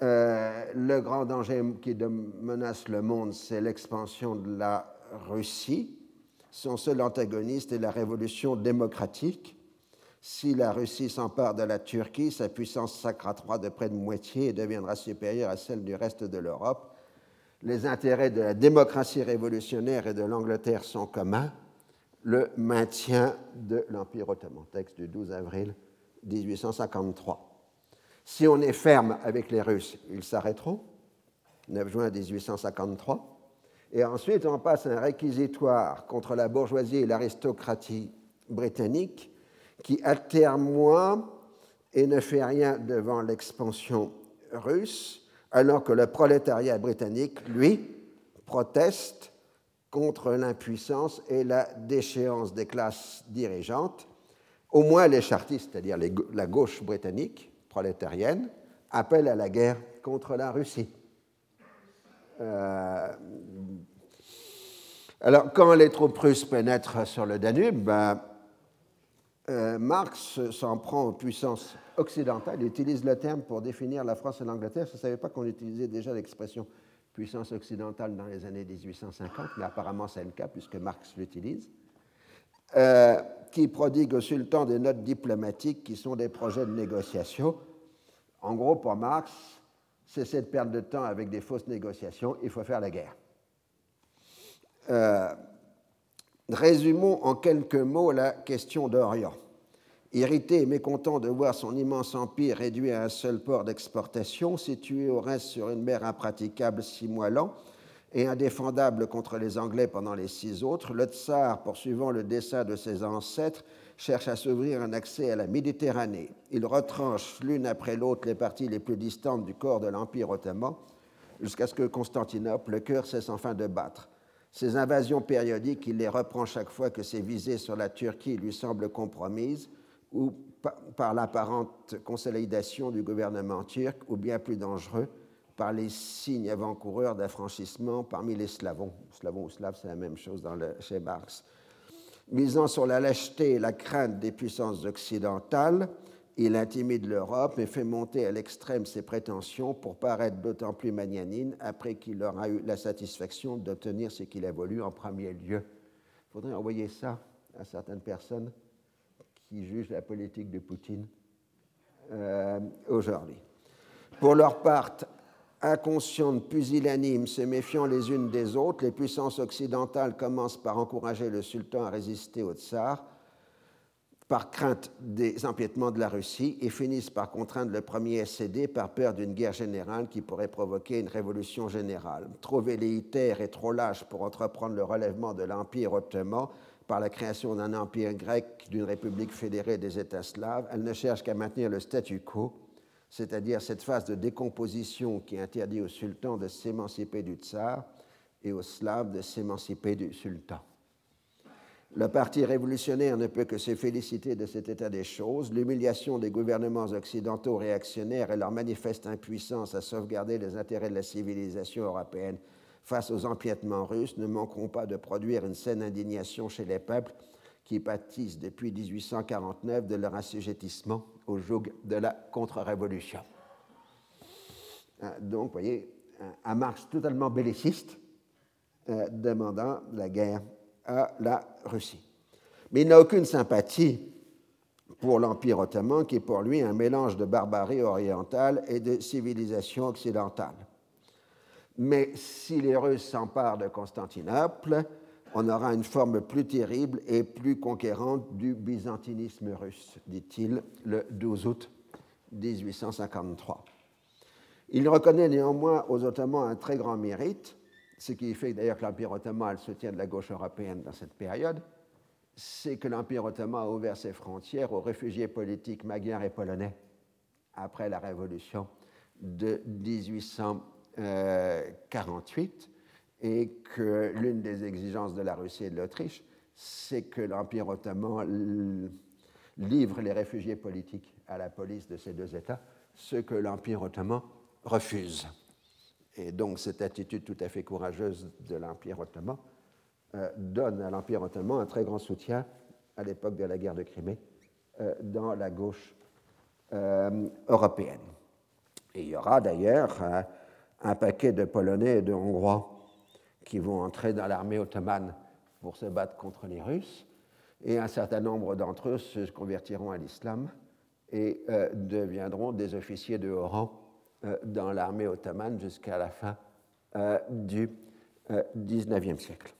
Euh, le grand danger qui menace le monde, c'est l'expansion de la Russie. Son seul antagoniste est la révolution démocratique. Si la Russie s'empare de la Turquie, sa puissance s'accroîtra de près de moitié et deviendra supérieure à celle du reste de l'Europe. Les intérêts de la démocratie révolutionnaire et de l'Angleterre sont communs. Le maintien de l'Empire ottoman, texte du 12 avril 1853. Si on est ferme avec les Russes, ils s'arrêteront, 9 juin 1853. Et ensuite, on passe un réquisitoire contre la bourgeoisie et l'aristocratie britannique qui moins et ne fait rien devant l'expansion russe, alors que le prolétariat britannique, lui, proteste contre l'impuissance et la déchéance des classes dirigeantes. Au moins les chartistes, c'est-à-dire la gauche britannique, prolétarienne, appelle à la guerre contre la Russie. Euh, alors, quand les troupes russes pénètrent sur le Danube, ben, euh, Marx s'en prend aux puissances occidentales. Il utilise le terme pour définir la France et l'Angleterre. Je ne savais pas qu'on utilisait déjà l'expression puissance occidentale dans les années 1850, mais apparemment c'est le cas puisque Marx l'utilise. Euh, qui prodigue au sultan des notes diplomatiques qui sont des projets de négociation. En gros, pour Marx, c'est cette perte de temps avec des fausses négociations, il faut faire la guerre. Euh, résumons en quelques mots la question d'Orient. Irrité et mécontent de voir son immense empire réduit à un seul port d'exportation, situé au reste sur une mer impraticable six mois lents, et indéfendable contre les Anglais pendant les six autres, le tsar, poursuivant le dessein de ses ancêtres, cherche à s'ouvrir un accès à la Méditerranée. Il retranche l'une après l'autre les parties les plus distantes du corps de l'Empire ottoman, jusqu'à ce que Constantinople, le cœur, cesse enfin de battre. Ces invasions périodiques, il les reprend chaque fois que ses visées sur la Turquie lui semblent compromises, ou par l'apparente consolidation du gouvernement turc, ou bien plus dangereux, par les signes avant-coureurs d'affranchissement parmi les Slavons. Slavons ou Slaves, c'est la même chose dans chez Marx. Misant sur la lâcheté et la crainte des puissances occidentales, il intimide l'Europe et fait monter à l'extrême ses prétentions pour paraître d'autant plus magnanime après qu'il aura eu la satisfaction d'obtenir ce qu'il a voulu en premier lieu. Il faudrait envoyer ça à certaines personnes qui jugent la politique de Poutine euh, aujourd'hui. Pour leur part, inconscientes, pusillanimes, se méfiant les unes des autres, les puissances occidentales commencent par encourager le sultan à résister au tsar par crainte des empiètements de la Russie et finissent par contraindre le premier à par peur d'une guerre générale qui pourrait provoquer une révolution générale. Trop velléitaire et trop lâche pour entreprendre le relèvement de l'Empire ottoman par la création d'un empire grec, d'une république fédérée des États slaves, elle ne cherche qu'à maintenir le statu quo c'est-à-dire cette phase de décomposition qui interdit au sultan de s'émanciper du tsar et aux Slaves de s'émanciper du sultan. Le parti révolutionnaire ne peut que se féliciter de cet état des choses. L'humiliation des gouvernements occidentaux réactionnaires et leur manifeste impuissance à sauvegarder les intérêts de la civilisation européenne face aux empiètements russes ne manqueront pas de produire une saine indignation chez les peuples qui pâtissent depuis 1849 de leur assujettissement au joug de la contre-révolution. Euh, donc, vous voyez, un Marx totalement belliciste euh, demandant la guerre à la Russie. Mais il n'a aucune sympathie pour l'Empire ottoman, qui est pour lui un mélange de barbarie orientale et de civilisation occidentale. Mais si les Russes s'emparent de Constantinople, on aura une forme plus terrible et plus conquérante du byzantinisme russe, dit-il le 12 août 1853. Il reconnaît néanmoins aux Ottomans un très grand mérite, ce qui fait d'ailleurs que l'Empire ottoman a le soutien de la gauche européenne dans cette période, c'est que l'Empire ottoman a ouvert ses frontières aux réfugiés politiques magyars et polonais après la révolution de 1848 et que l'une des exigences de la Russie et de l'Autriche, c'est que l'Empire ottoman livre les réfugiés politiques à la police de ces deux États, ce que l'Empire ottoman refuse. Et donc cette attitude tout à fait courageuse de l'Empire ottoman donne à l'Empire ottoman un très grand soutien à l'époque de la guerre de Crimée dans la gauche européenne. Et il y aura d'ailleurs un paquet de Polonais et de Hongrois qui vont entrer dans l'armée ottomane pour se battre contre les Russes, et un certain nombre d'entre eux se convertiront à l'islam et euh, deviendront des officiers de haut rang euh, dans l'armée ottomane jusqu'à la fin euh, du XIXe siècle.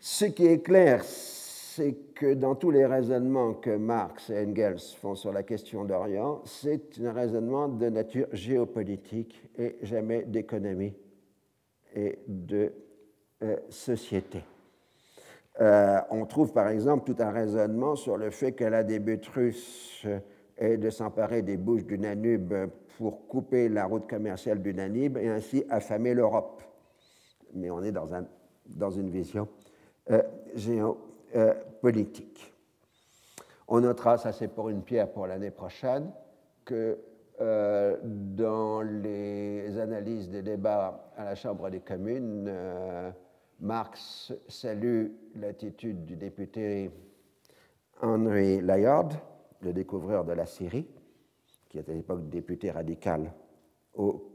Ce qui est clair, c'est que dans tous les raisonnements que Marx et Engels font sur la question d'Orient, c'est un raisonnement de nature géopolitique et jamais d'économie et de euh, société. Euh, on trouve par exemple tout un raisonnement sur le fait que la des buts est de s'emparer des bouches du Danube pour couper la route commerciale du Danube et ainsi affamer l'Europe. Mais on est dans, un, dans une vision euh, géopolitique politique. On notera, ça c'est pour une pierre pour l'année prochaine, que euh, dans les analyses des débats à la Chambre des communes, euh, Marx salue l'attitude du député Henry Layard, le découvreur de la Syrie, qui était à l'époque député radical aux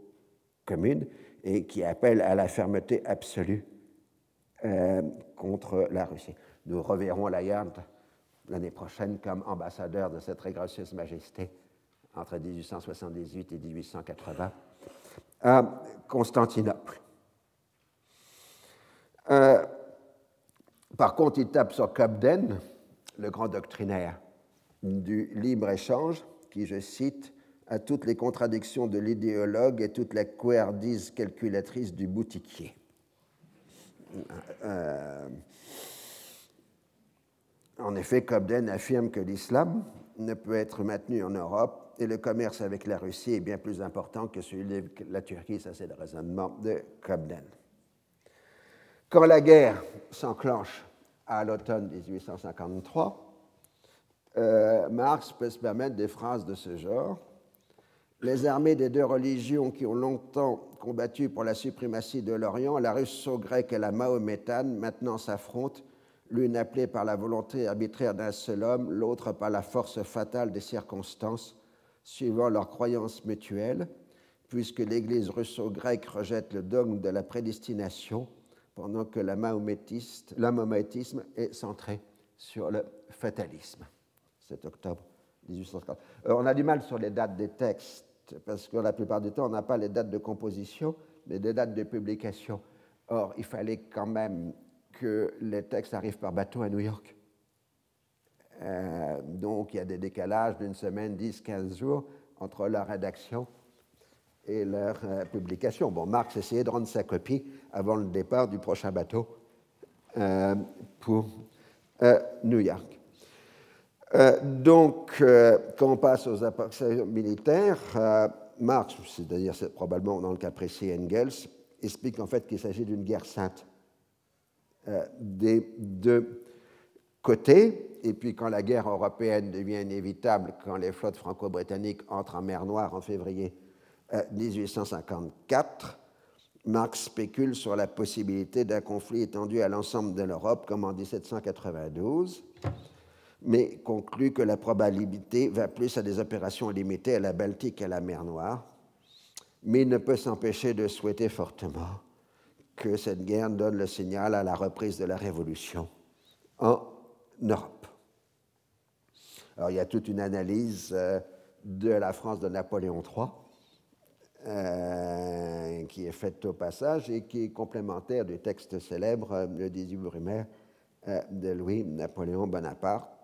communes, et qui appelle à la fermeté absolue contre la Russie. Nous reverrons Layard l'année prochaine comme ambassadeur de cette très gracieuse majesté entre 1878 et 1880 à Constantinople. Euh, par contre, il tape sur Cobden, le grand doctrinaire du libre-échange, qui, je cite, a toutes les contradictions de l'idéologue et toute la couardise calculatrice du boutiquier. Euh, en effet, Cobden affirme que l'islam ne peut être maintenu en Europe et le commerce avec la Russie est bien plus important que celui de la Turquie. Ça, c'est le raisonnement de Cobden. Quand la guerre s'enclenche à l'automne 1853, euh, Marx peut se permettre des phrases de ce genre. Les armées des deux religions qui ont longtemps combattu pour la suprématie de l'Orient, la russo-grecque et la mahométane, maintenant s'affrontent l'une appelée par la volonté arbitraire d'un seul homme, l'autre par la force fatale des circonstances, suivant leurs croyances mutuelles, puisque l'Église russo-grecque rejette le dogme de la prédestination, pendant que la mahométisme est centré sur le fatalisme. 7 octobre 1850. Euh, on a du mal sur les dates des textes, parce que la plupart du temps, on n'a pas les dates de composition, mais des dates de publication. Or, il fallait quand même que les textes arrivent par bateau à New York. Euh, donc il y a des décalages d'une semaine, 10, 15 jours entre leur rédaction et leur euh, publication. Bon, Marx essayait de rendre sa copie avant le départ du prochain bateau pour New York. Donc, quand on passe aux approximations militaires, Marx, c'est-à-dire probablement dans le cas précis Engels, explique en fait qu'il s'agit d'une guerre sainte euh, des deux côtés. Et puis quand la guerre européenne devient inévitable, quand les flottes franco-britanniques entrent en mer Noire en février 1854, euh, Marx spécule sur la possibilité d'un conflit étendu à l'ensemble de l'Europe comme en 1792, mais conclut que la probabilité va plus à des opérations limitées à la Baltique et à la mer Noire, mais il ne peut s'empêcher de souhaiter fortement que cette guerre donne le signal à la reprise de la Révolution en Europe. Alors, il y a toute une analyse euh, de la France de Napoléon III euh, qui est faite au passage et qui est complémentaire du texte célèbre, euh, le 18 Brumaire, de Louis-Napoléon Bonaparte.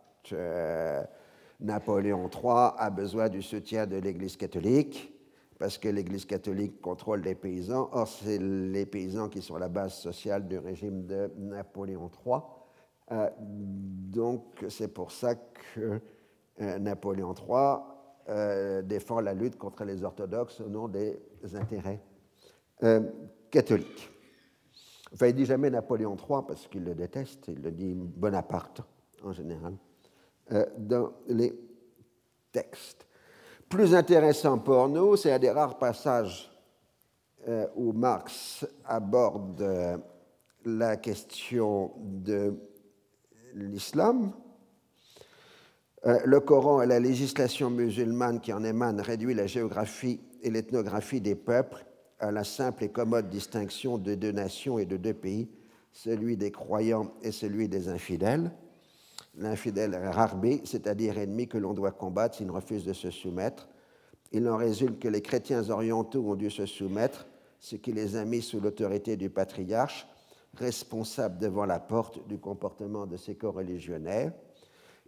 Napoléon III a besoin du soutien de l'Église catholique parce que l'Église catholique contrôle les paysans. Or, c'est les paysans qui sont la base sociale du régime de Napoléon III. Euh, donc, c'est pour ça que euh, Napoléon III euh, défend la lutte contre les orthodoxes au nom des intérêts catholiques. Enfin, il dit jamais Napoléon III parce qu'il le déteste, il le dit Bonaparte en général dans les textes plus intéressant pour nous, c'est un des rares passages où Marx aborde la question de l'islam. le Coran et la législation musulmane qui en émane réduit la géographie et l'ethnographie des peuples à la simple et commode distinction de deux nations et de deux pays, celui des croyants et celui des infidèles. L'infidèle est rarbé, c'est-à-dire ennemi que l'on doit combattre s'il refuse de se soumettre. Il en résulte que les chrétiens orientaux ont dû se soumettre, ce qui les a mis sous l'autorité du patriarche, responsable devant la porte du comportement de ses co-religionnaires.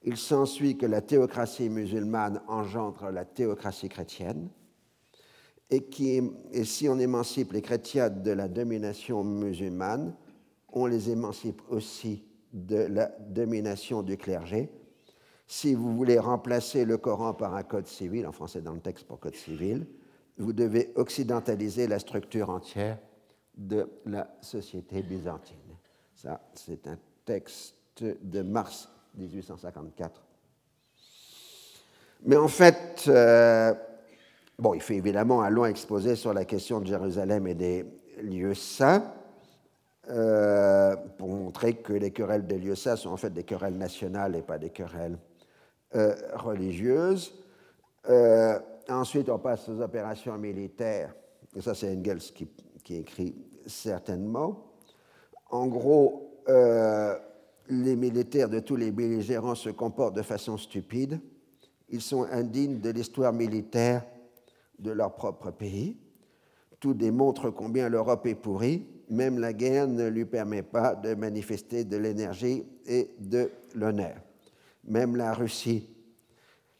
Il s'ensuit que la théocratie musulmane engendre la théocratie chrétienne et, qui, et si on émancipe les chrétiens de la domination musulmane, on les émancipe aussi de la domination du clergé. Si vous voulez remplacer le Coran par un code civil, en français dans le texte pour code civil, vous devez occidentaliser la structure entière de la société byzantine. Ça, c'est un texte de mars 1854. Mais en fait, euh, Bon, il fait évidemment un long exposé sur la question de Jérusalem et des lieux saints, euh, pour montrer que les querelles saints sont en fait des querelles nationales et pas des querelles euh, religieuses. Euh, ensuite, on passe aux opérations militaires, et ça c'est Engels qui, qui, écrit certainement. En gros, les militaires de tous les belligérants se comportent de façon stupide. Ils sont indignes de l'histoire militaire de leur propre pays. Tout démontre combien l'Europe est pourrie. Même la guerre ne lui permet pas de manifester de l'énergie et de l'honneur. Même la Russie,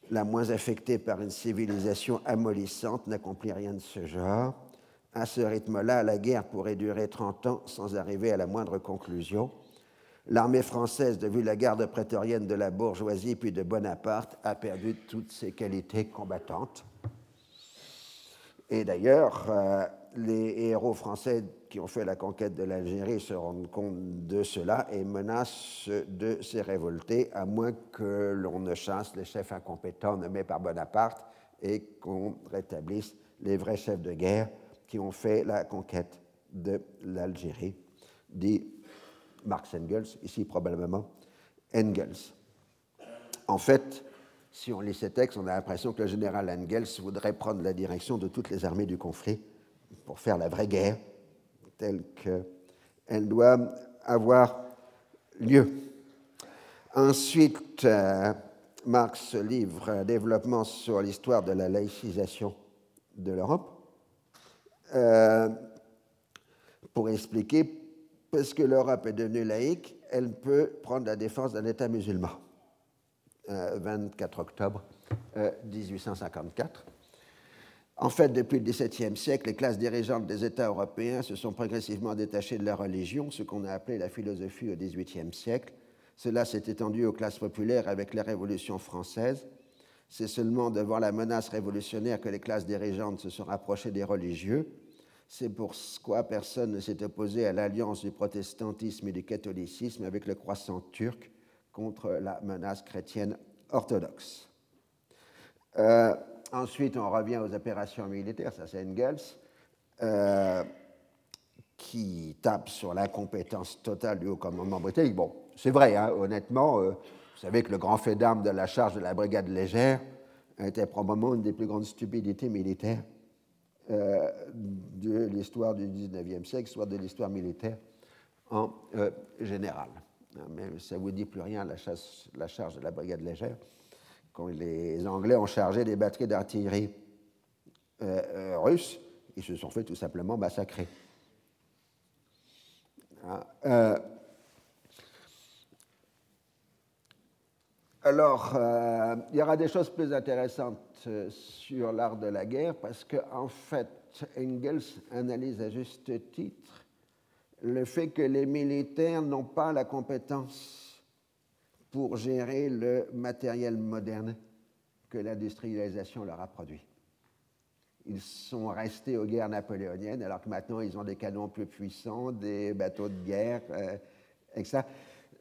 la moins affectée par une civilisation amollissante, n'accomplit rien de ce genre. À ce rythme-là, la guerre pourrait durer 30 ans sans arriver à la moindre conclusion. L'armée française, depuis la garde prétorienne de la bourgeoisie puis de Bonaparte, a perdu toutes ses qualités combattantes. Et d'ailleurs, euh, les héros français qui ont fait la conquête de l'Algérie se rendent compte de cela et menacent de se révolter, à moins que l'on ne chasse les chefs incompétents nommés par Bonaparte et qu'on rétablisse les vrais chefs de guerre qui ont fait la conquête de l'Algérie, dit Marx Engels, ici probablement Engels. En fait, si on lit ces textes, on a l'impression que le général Engels voudrait prendre la direction de toutes les armées du conflit pour faire la vraie guerre telle qu'elle doit avoir lieu. Ensuite, euh, Marx livre un développement sur l'histoire de la laïcisation de l'Europe euh, pour expliquer, parce que l'Europe est devenue laïque, elle peut prendre la défense d'un État musulman. 24 euh, octobre 1854. En fait, depuis le XVIIe siècle, les classes dirigeantes des États européens se sont progressivement détachées de la religion, ce qu'on a appelé la philosophie au XVIIIe siècle. Cela s'est étendu aux classes populaires avec la Révolution française. C'est seulement devant la menace révolutionnaire que les classes dirigeantes se sont rapprochées des religieux. C'est pourquoi personne ne s'est opposé à l'alliance du protestantisme et du catholicisme avec le croissant turc contre la menace chrétienne orthodoxe. Euh, ensuite, on revient aux opérations militaires, ça c'est Engels, euh, qui tape sur l'incompétence totale du haut commandement britannique. Bon, c'est vrai, hein, honnêtement, euh, vous savez que le grand fait d'armes de la charge de la brigade légère était probablement une des plus grandes stupidités militaires de l'histoire du 19e siècle, soit de l'histoire militaire en général mais ça ne vous dit plus rien, la charge de la brigade légère, quand les Anglais ont chargé des batteries d'artillerie euh, euh, russes, ils se sont fait tout simplement massacrer. Ah, euh, alors, il y aura des choses plus intéressantes sur l'art de la guerre parce qu'en en fait, Engels analyse à juste titre le fait que les militaires n'ont pas la compétence pour gérer le matériel moderne que l'industrialisation leur a produit. Ils sont restés aux guerres napoléoniennes, alors que maintenant ils ont des canons plus puissants, des bateaux de guerre, euh, etc.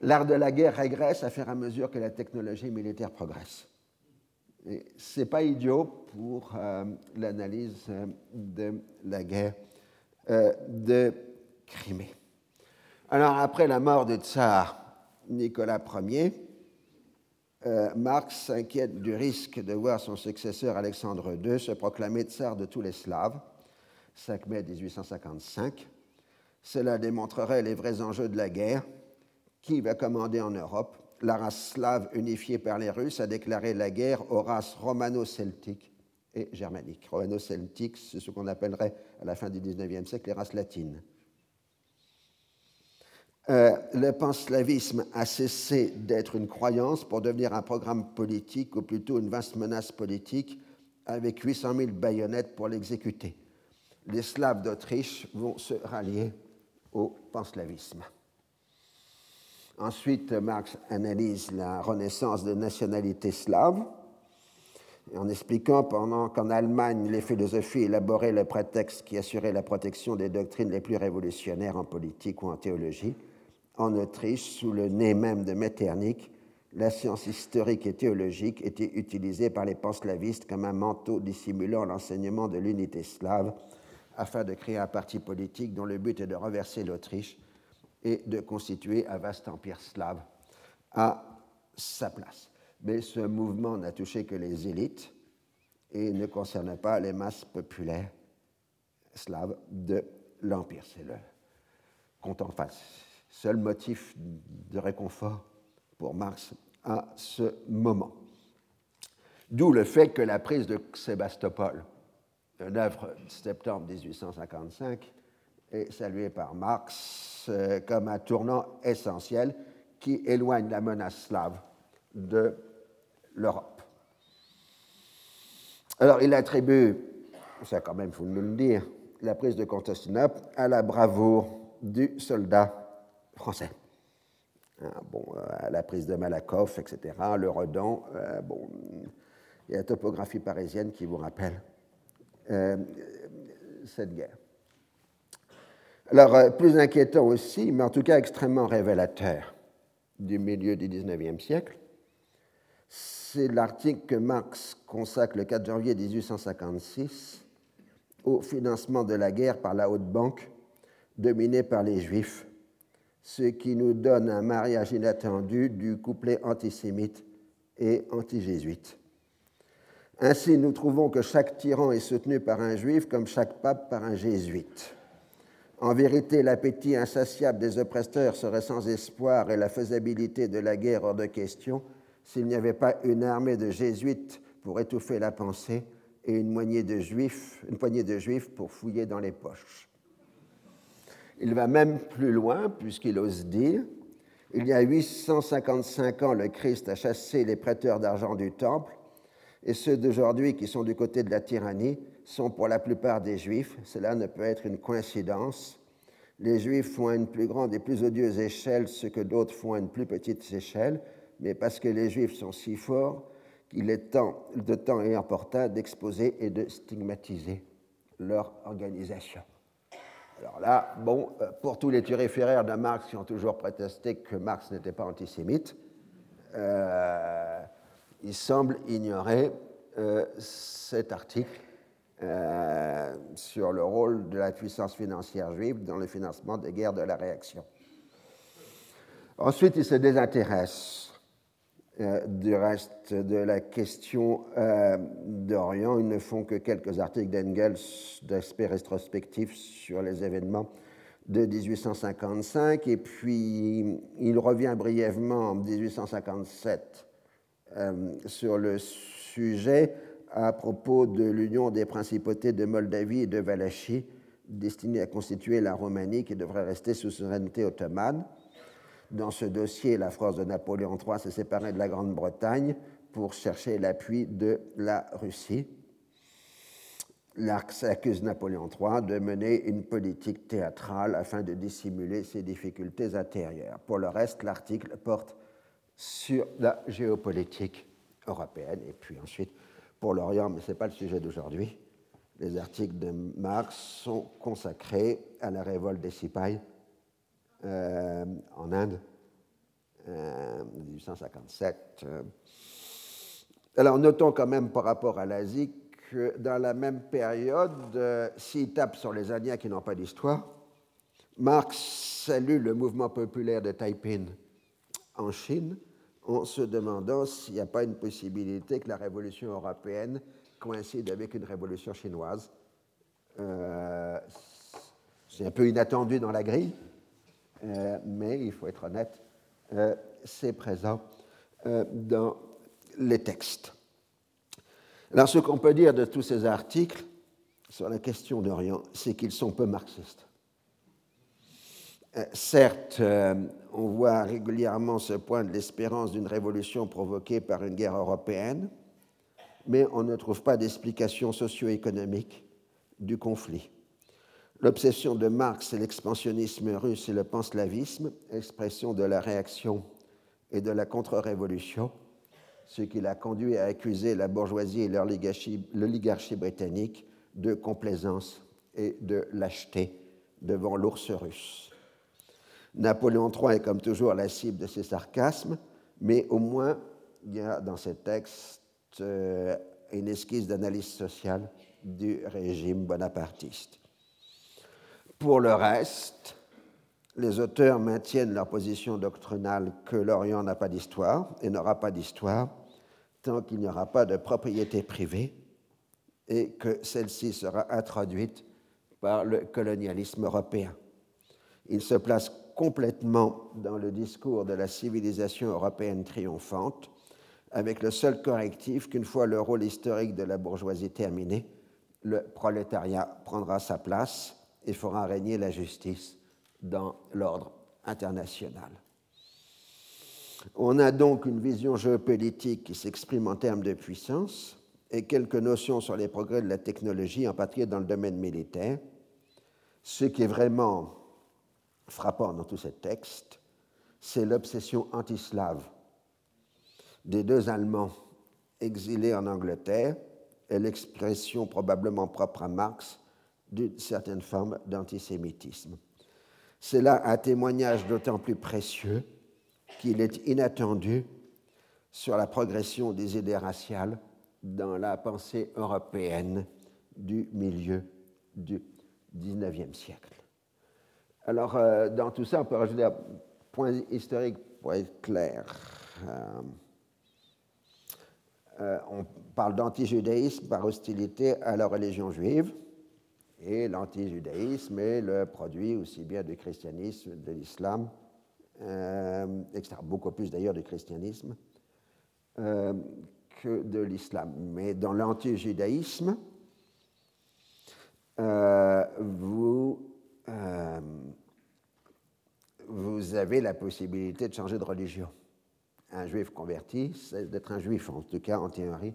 L'art de la guerre régresse à et à mesure que la technologie militaire progresse. Ce n'est pas idiot pour euh, l'analyse euh, de la guerre de Crimée. Alors, après la mort du tsar Nicolas Ier, euh, Marx s'inquiète du risque de voir son successeur Alexandre II se proclamer tsar de tous les Slaves, 5 mai 1855. Cela démontrerait les vrais enjeux de la guerre. Qui va commander en Europe? La race slave unifiée par les Russes a déclaré la guerre aux races romano-celtiques et germaniques. Romano-celtiques, c'est ce qu'on appellerait à la fin du XIXe siècle les races latines. Euh, le panslavisme a cessé d'être une croyance pour devenir un programme politique, ou plutôt une vaste menace politique, avec 800 000 baïonnettes pour l'exécuter. Les Slaves d'Autriche vont se rallier au panslavisme. Ensuite, Marx analyse la renaissance des nationalités slaves en expliquant pendant qu'en Allemagne, les philosophies élaboraient le prétexte qui assurait la protection des doctrines les plus révolutionnaires en politique ou en théologie, en Autriche, sous le nez même de Metternich, la science historique et théologique était utilisée par les panslavistes comme un manteau dissimulant l'enseignement de l'unité slave afin de créer un parti politique dont le but est de renverser l'Autriche et de constituer un vaste empire slave à sa place. Mais ce mouvement n'a touché que les élites et ne concerne pas les masses populaires slaves de l'empire. C'est le compte en face seul motif de réconfort pour Marx à ce moment. D'où le fait que la prise de Sébastopol, une œuvre septembre 1855, est saluée par Marx euh, comme un tournant essentiel qui éloigne la menace slave de l'Europe. Alors il attribue, ça quand même, il faut nous le dire, la prise de Constantinople à la bravoure du soldat français. Hein, bon, euh, la prise de Malakoff, etc., le Redan, euh, bon, a la topographie parisienne qui vous rappelle euh, cette guerre. Alors, plus inquiétant aussi, mais en tout cas extrêmement révélateur du milieu du XIXe siècle, c'est l'article que Marx consacre le 4 janvier 1856 au financement de la guerre par la haute banque dominée par les Juifs ce qui nous donne un mariage inattendu du couplet antisémite et anti-jésuite. Ainsi, nous trouvons que chaque tyran est soutenu par un juif comme chaque pape par un jésuite. En vérité, l'appétit insatiable des oppresseurs serait sans espoir et la faisabilité de la guerre hors de question s'il n'y avait pas une armée de jésuites pour étouffer la pensée et une, poignée de juifs, une poignée de juifs pour fouiller dans les poches. Il va même plus loin, puisqu'il ose dire Il y a 855 ans, le Christ a chassé les prêteurs d'argent du temple, et ceux d'aujourd'hui qui sont du côté de la tyrannie sont pour la plupart des juifs. Cela ne peut être une coïncidence. Les juifs font à une plus grande et plus odieuse échelle ce que d'autres font à une plus petite échelle, mais parce que les juifs sont si forts qu'il est temps, de temps et opportun d'exposer et de stigmatiser leur organisation. Alors là, bon, euh, pour tous les turiféraires de Marx qui ont toujours prétesté que Marx n'était pas antisémite, euh, il semble ignorer euh, cet article sur le rôle de la puissance financière juive dans le financement des guerres de la réaction. Ensuite, il se désintéresse euh, du reste de la question euh, d'Orient. Ils ne font que quelques articles d'Engels d'aspect rétrospectif sur les événements de 1855. Et puis, il revient brièvement en 1857 euh, sur le sujet à propos de l'union des principautés de Moldavie et de Valachie, destinée à constituer la Roumanie qui devrait rester sous souveraineté ottomane. Dans ce dossier, la France de Napoléon III s'est séparée de la Grande-Bretagne pour chercher l'appui de la Russie. L'Arc accuse Napoléon III de mener une politique théâtrale afin de dissimuler ses difficultés intérieures. Pour le reste, l'article porte sur la géopolitique européenne. Et puis ensuite, pour l'Orient, mais ce n'est pas le sujet d'aujourd'hui, les articles de Marx sont consacrés à la révolte des Sipay euh, en Inde, euh, 1857. Alors notons quand même par rapport à l'Asie que dans la même période, euh, s'il tape sur les Indiens qui n'ont pas d'histoire, Marx salue le mouvement populaire de Taiping en Chine en se demandant s'il n'y a pas une possibilité que la révolution européenne coïncide avec une révolution chinoise. Euh, c'est un peu inattendu dans la grille, euh, mais il faut être honnête, euh, c'est présent dans les textes. Alors ce qu'on peut dire de tous ces articles sur la question d'Orient, c'est qu'ils sont peu marxistes. certes, on voit régulièrement ce point de l'espérance d'une révolution provoquée par une guerre européenne, mais on ne trouve pas d'explication socio-économique du conflit. L'obsession de Marx, c'est l'expansionnisme russe et le panslavisme, expression de la réaction et de la contre-révolution, ce qui l'a conduit à accuser la bourgeoisie et l'oligarchie britannique de complaisance et de lâcheté devant l'ours russe. Napoléon III est comme toujours la cible de ces sarcasmes, mais au moins il y a dans ces textes euh, une esquisse d'analyse sociale du régime bonapartiste. Pour le reste, les auteurs maintiennent leur position doctrinale que l'Orient n'a pas d'histoire et n'aura pas d'histoire tant qu'il n'y aura pas de propriété privée et que celle-ci sera introduite par le colonialisme européen. Ils se placent complètement dans le discours de la civilisation européenne triomphante, avec le seul correctif qu'une fois le rôle historique de la bourgeoisie terminé, le prolétariat prendra sa place et fera régner la justice dans l'ordre international. On a donc une vision géopolitique qui s'exprime en termes de puissance et quelques notions sur les progrès de la technologie, en particulier dans le domaine militaire. Ce qui est vraiment frappant dans tous ces textes, c'est l'obsession anti-slave des deux Allemands exilés en Angleterre et l'expression probablement propre à Marx d'une certaine forme d'antisémitisme. C'est là un témoignage d'autant plus précieux qu'il est inattendu sur la progression des idées raciales dans la pensée européenne du milieu du XIXe siècle. Alors, euh, dans tout ça, on peut rajouter un point historique pour être clair. Euh, euh, on parle d'antijudaïsme par hostilité à la religion juive, et l'antijudaïsme est le produit aussi bien du christianisme, de l'islam, euh, etc. Beaucoup plus d'ailleurs du christianisme euh, que de l'islam. Mais dans l'antijudaïsme, vous, vous avez la possibilité de changer de religion un juif converti, c'est d'être un juif, en tout cas en théorie,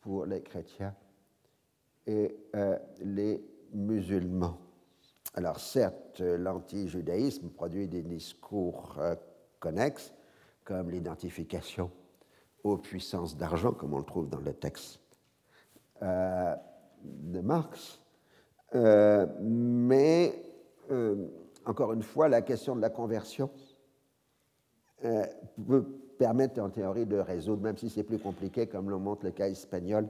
pour les chrétiens et euh, les musulmans. Alors certes, l'anti-judaïsme produit des discours euh, connexes, comme l'identification aux puissances d'argent, comme on le trouve dans le texte euh, de Marx. mais, encore une fois, la question de la conversion peut permettent en théorie de résoudre, même si c'est plus compliqué, comme le montre le cas espagnol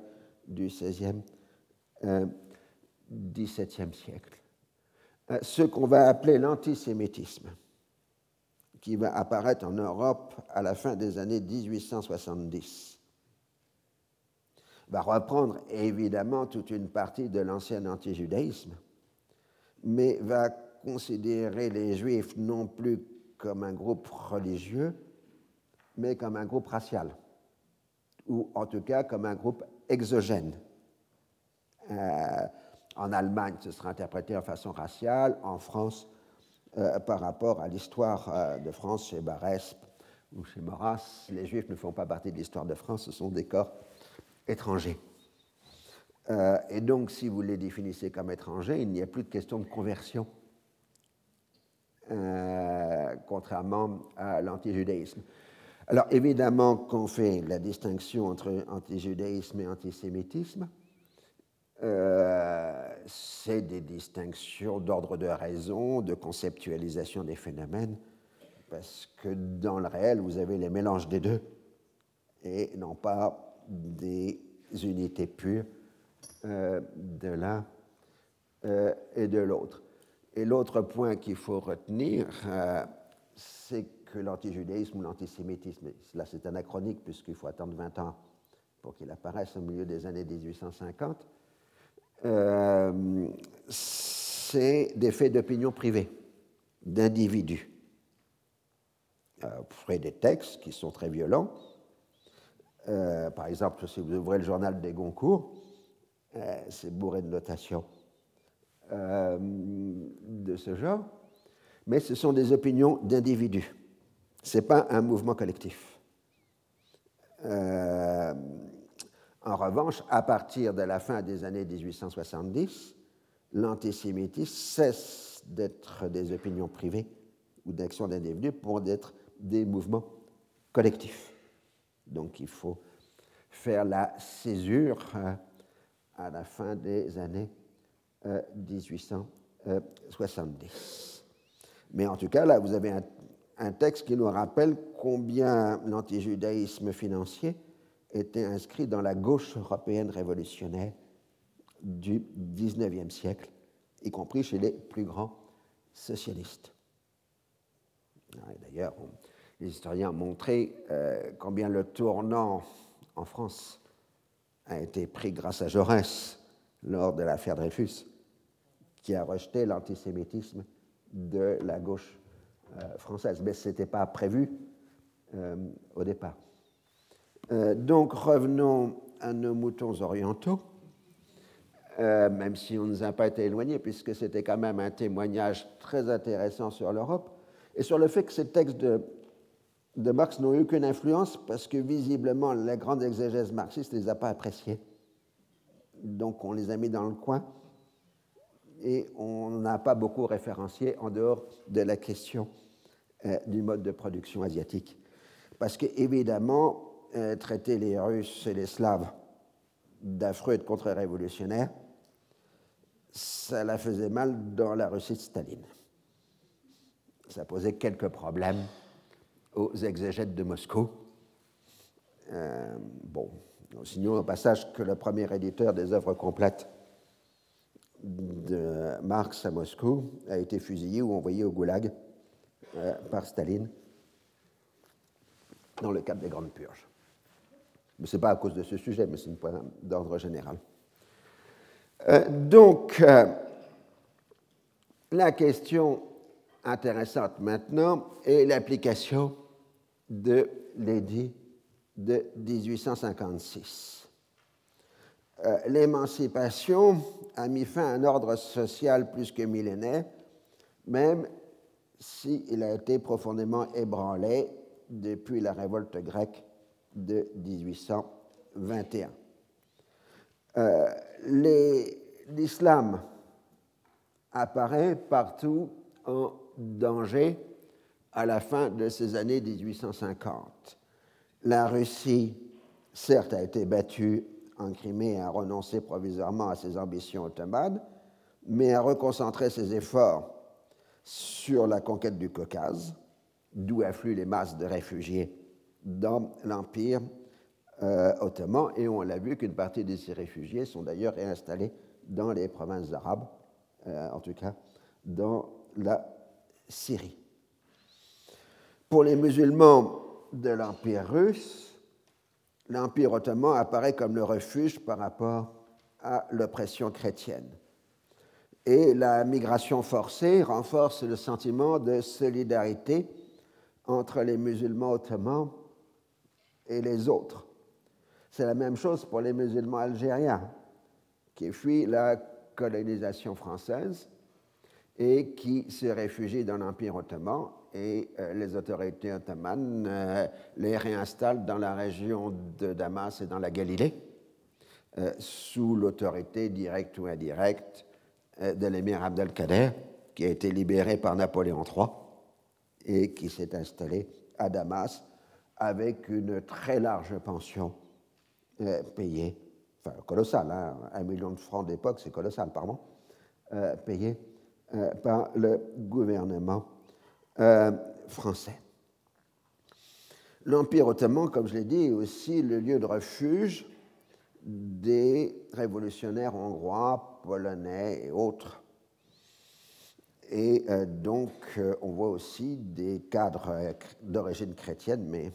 du XVIe, euh, XVIIe siècle. Euh, ce qu'on va appeler l'antisémitisme, qui va apparaître en Europe à la fin des années 1870, va reprendre évidemment toute une partie de l'ancien antijudaïsme, mais va considérer les juifs non plus comme un groupe religieux, mais comme un groupe racial, ou en tout cas comme un groupe exogène. Euh, en Allemagne, ce sera interprété en façon raciale, en France, euh, par rapport à l'histoire euh, de France chez Barès ou chez Maurras, les Juifs ne font pas partie de l'histoire de France, ce sont des corps étrangers. et donc, si vous les définissez comme étrangers, il n'y a plus de question de conversion, contrairement à l'antijudaïsme. Alors évidemment qu'on fait la distinction entre antijudaïsme et antisémitisme, euh, c'est des distinctions d'ordre de raison, de conceptualisation des phénomènes, parce que dans le réel, vous avez les mélanges des deux, et non pas des unités pures de l'un et de l'autre. Et l'autre point qu'il faut retenir, c'est que l'antijudaïsme ou l'antisémitisme, là c'est anachronique puisqu'il faut attendre 20 ans pour qu'il apparaisse au milieu des années 1850, euh, c'est des faits d'opinion privée, d'individus. Euh, vous ferez des textes qui sont très violents. Euh, par exemple, si vous ouvrez le journal des Goncourt, c'est bourré de notations de ce genre, mais ce sont des opinions d'individus. Ce n'est pas un mouvement collectif. Euh, en revanche, à partir de la fin des années 1870, l'antisémitisme cesse d'être des opinions privées ou d'actions d'individus pour être des mouvements collectifs. Donc il faut faire la césure euh, à la fin des années 1870. Euh, Mais en tout cas, là, vous avez un texte qui nous rappelle combien l'antijudaïsme financier était inscrit dans la gauche européenne révolutionnaire du XIXe siècle, y compris chez les plus grands socialistes. D'ailleurs, les historiens ont montré euh, combien le tournant en France a été pris grâce à Jaurès lors de l'affaire Dreyfus, qui a rejeté l'antisémitisme de la gauche euh, française, mais ce n'était pas prévu euh, au départ. Euh, donc revenons à nos moutons orientaux, même si on ne nous a pas été éloignés, puisque c'était quand même un témoignage très intéressant sur l'Europe, et sur le fait que ces textes de, Marx n'ont eu aucune influence, parce que visiblement, la grande exégèse marxiste ne les a pas appréciés. Donc on les a mis dans le coin et on n'a pas beaucoup référencié en dehors de la question euh, du mode de production asiatique. Parce qu'évidemment, euh, traiter les Russes et les Slaves d'affreux et de contre-révolutionnaires, ça la faisait mal dans la Russie de Staline. Ça posait quelques problèmes aux exégètes de Moscou. Euh, bon, signons au passage que le premier éditeur des œuvres complètes de Marx à Moscou a été fusillé ou envoyé au goulag euh, par Staline dans le cadre des grandes purges. Ce n'est pas à cause de ce sujet, mais c'est un point d'ordre général. Euh, donc, euh, la question intéressante maintenant est l'application de l'édit de 1856. L'émancipation a mis fin à un ordre social plus que millénaire, même s'il a été profondément ébranlé depuis la révolte grecque de 1821. Euh, L'islam apparaît partout en danger à la fin de ces années 1850. La Russie, certes, a été battue en Crimée et a renoncé provisoirement à ses ambitions ottomanes, mais a reconcentré ses efforts sur la conquête du Caucase, d'où affluent les masses de réfugiés dans l'Empire euh, ottoman, et on l'a vu qu'une partie de ces réfugiés sont d'ailleurs réinstallés dans les provinces arabes, euh, en tout cas dans la Syrie. Pour les musulmans de l'Empire russe, l'Empire ottoman apparaît comme le refuge par rapport à l'oppression chrétienne et la migration forcée renforce le sentiment de solidarité entre les musulmans ottomans et les autres. C'est la même chose pour les musulmans algériens qui fuient la colonisation française et qui se réfugient dans l'Empire ottoman et euh, les autorités ottomanes euh, les réinstallent dans la région de Damas et dans la Galilée euh, sous l'autorité directe ou indirecte de l'émir Abdelkader, qui a été libéré par Napoléon III et qui s'est installé à Damas avec une très large pension euh, payée, enfin colossale, hein, un million de francs d'époque, c'est colossal, pardon, euh, payée par le gouvernement français. L'Empire ottoman, comme je l'ai dit, est aussi le lieu de refuge des révolutionnaires hongrois, polonais et autres. Et euh, donc, euh, on voit aussi des cadres d'origine chrétienne, mais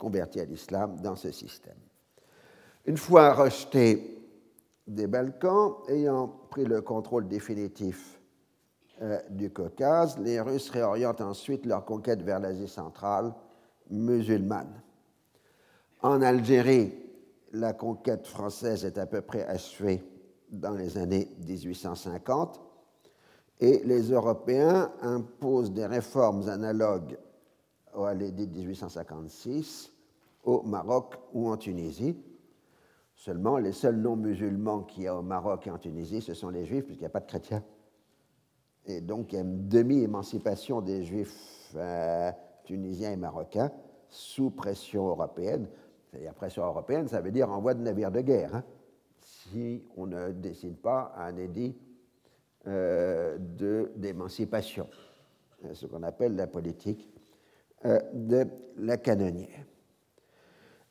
convertis à l'islam, dans ce système. Une fois rejetés des Balkans, ayant pris le contrôle définitif euh, du Caucase, les Russes réorientent ensuite leur conquête vers l'Asie centrale musulmane. En Algérie, la conquête française est à peu près achevée dans les années 1850 et les Européens imposent des réformes analogues à l'édit de 1856 au Maroc ou en Tunisie. Seulement, les seuls non-musulmans qu'il y a au Maroc et en Tunisie, ce sont les juifs, puisqu'il n'y a pas de chrétiens. Et donc, il y a une demi-émancipation des juifs euh, tunisiens et marocains sous pression européenne. C'est-à-dire pression européenne, ça veut dire envoi de navires de guerre, hein, si on ne décide pas un édit euh, d'émancipation, euh, ce qu'on appelle la politique de la canonnière.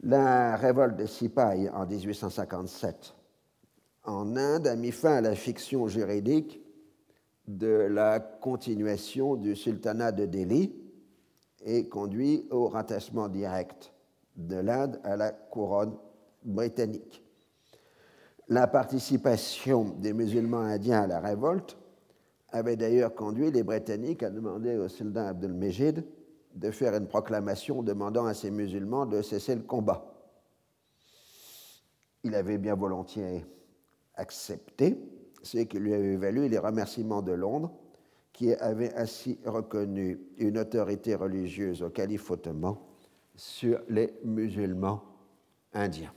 La révolte des Sipay en 1857 en Inde a mis fin à la fiction juridique de la continuation du sultanat de Delhi et conduit au rattachement direct de l'Inde à la couronne britannique. La participation des musulmans indiens à la révolte avait d'ailleurs conduit les Britanniques à demander au sultan Abdelmejid de faire une proclamation demandant à ces musulmans de cesser le combat. Il avait bien volontiers accepté, ce qui lui avait valu les remerciements de Londres, qui avait ainsi reconnu une autorité religieuse au calife ottoman sur les musulmans indiens.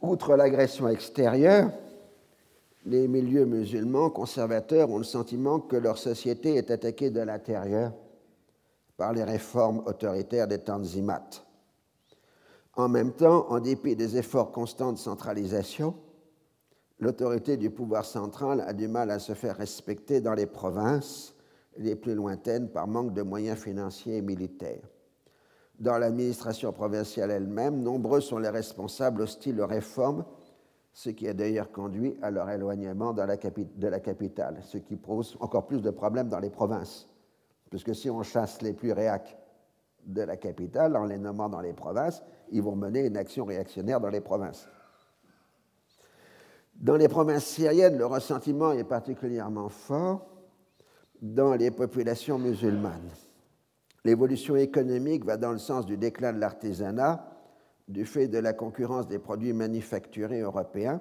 Outre l'agression extérieure, les milieux musulmans conservateurs ont le sentiment que leur société est attaquée de l'intérieur par les réformes autoritaires des Tanzimat. En même temps, en dépit des efforts constants de centralisation, l'autorité du pouvoir central a du mal à se faire respecter dans les provinces les plus lointaines par manque de moyens financiers et militaires. Dans l'administration provinciale elle-même, nombreux sont les responsables hostiles aux réformes, ce qui a d'ailleurs conduit à leur éloignement de la capitale, ce qui pose encore plus de problèmes dans les provinces. Puisque si on chasse les plus réacs de la capitale en les nommant dans les provinces, ils vont mener une action réactionnaire dans les provinces. Dans les provinces syriennes, le ressentiment est particulièrement fort dans les populations musulmanes. L'évolution économique va dans le sens du déclin de l'artisanat du fait de la concurrence des produits manufacturés européens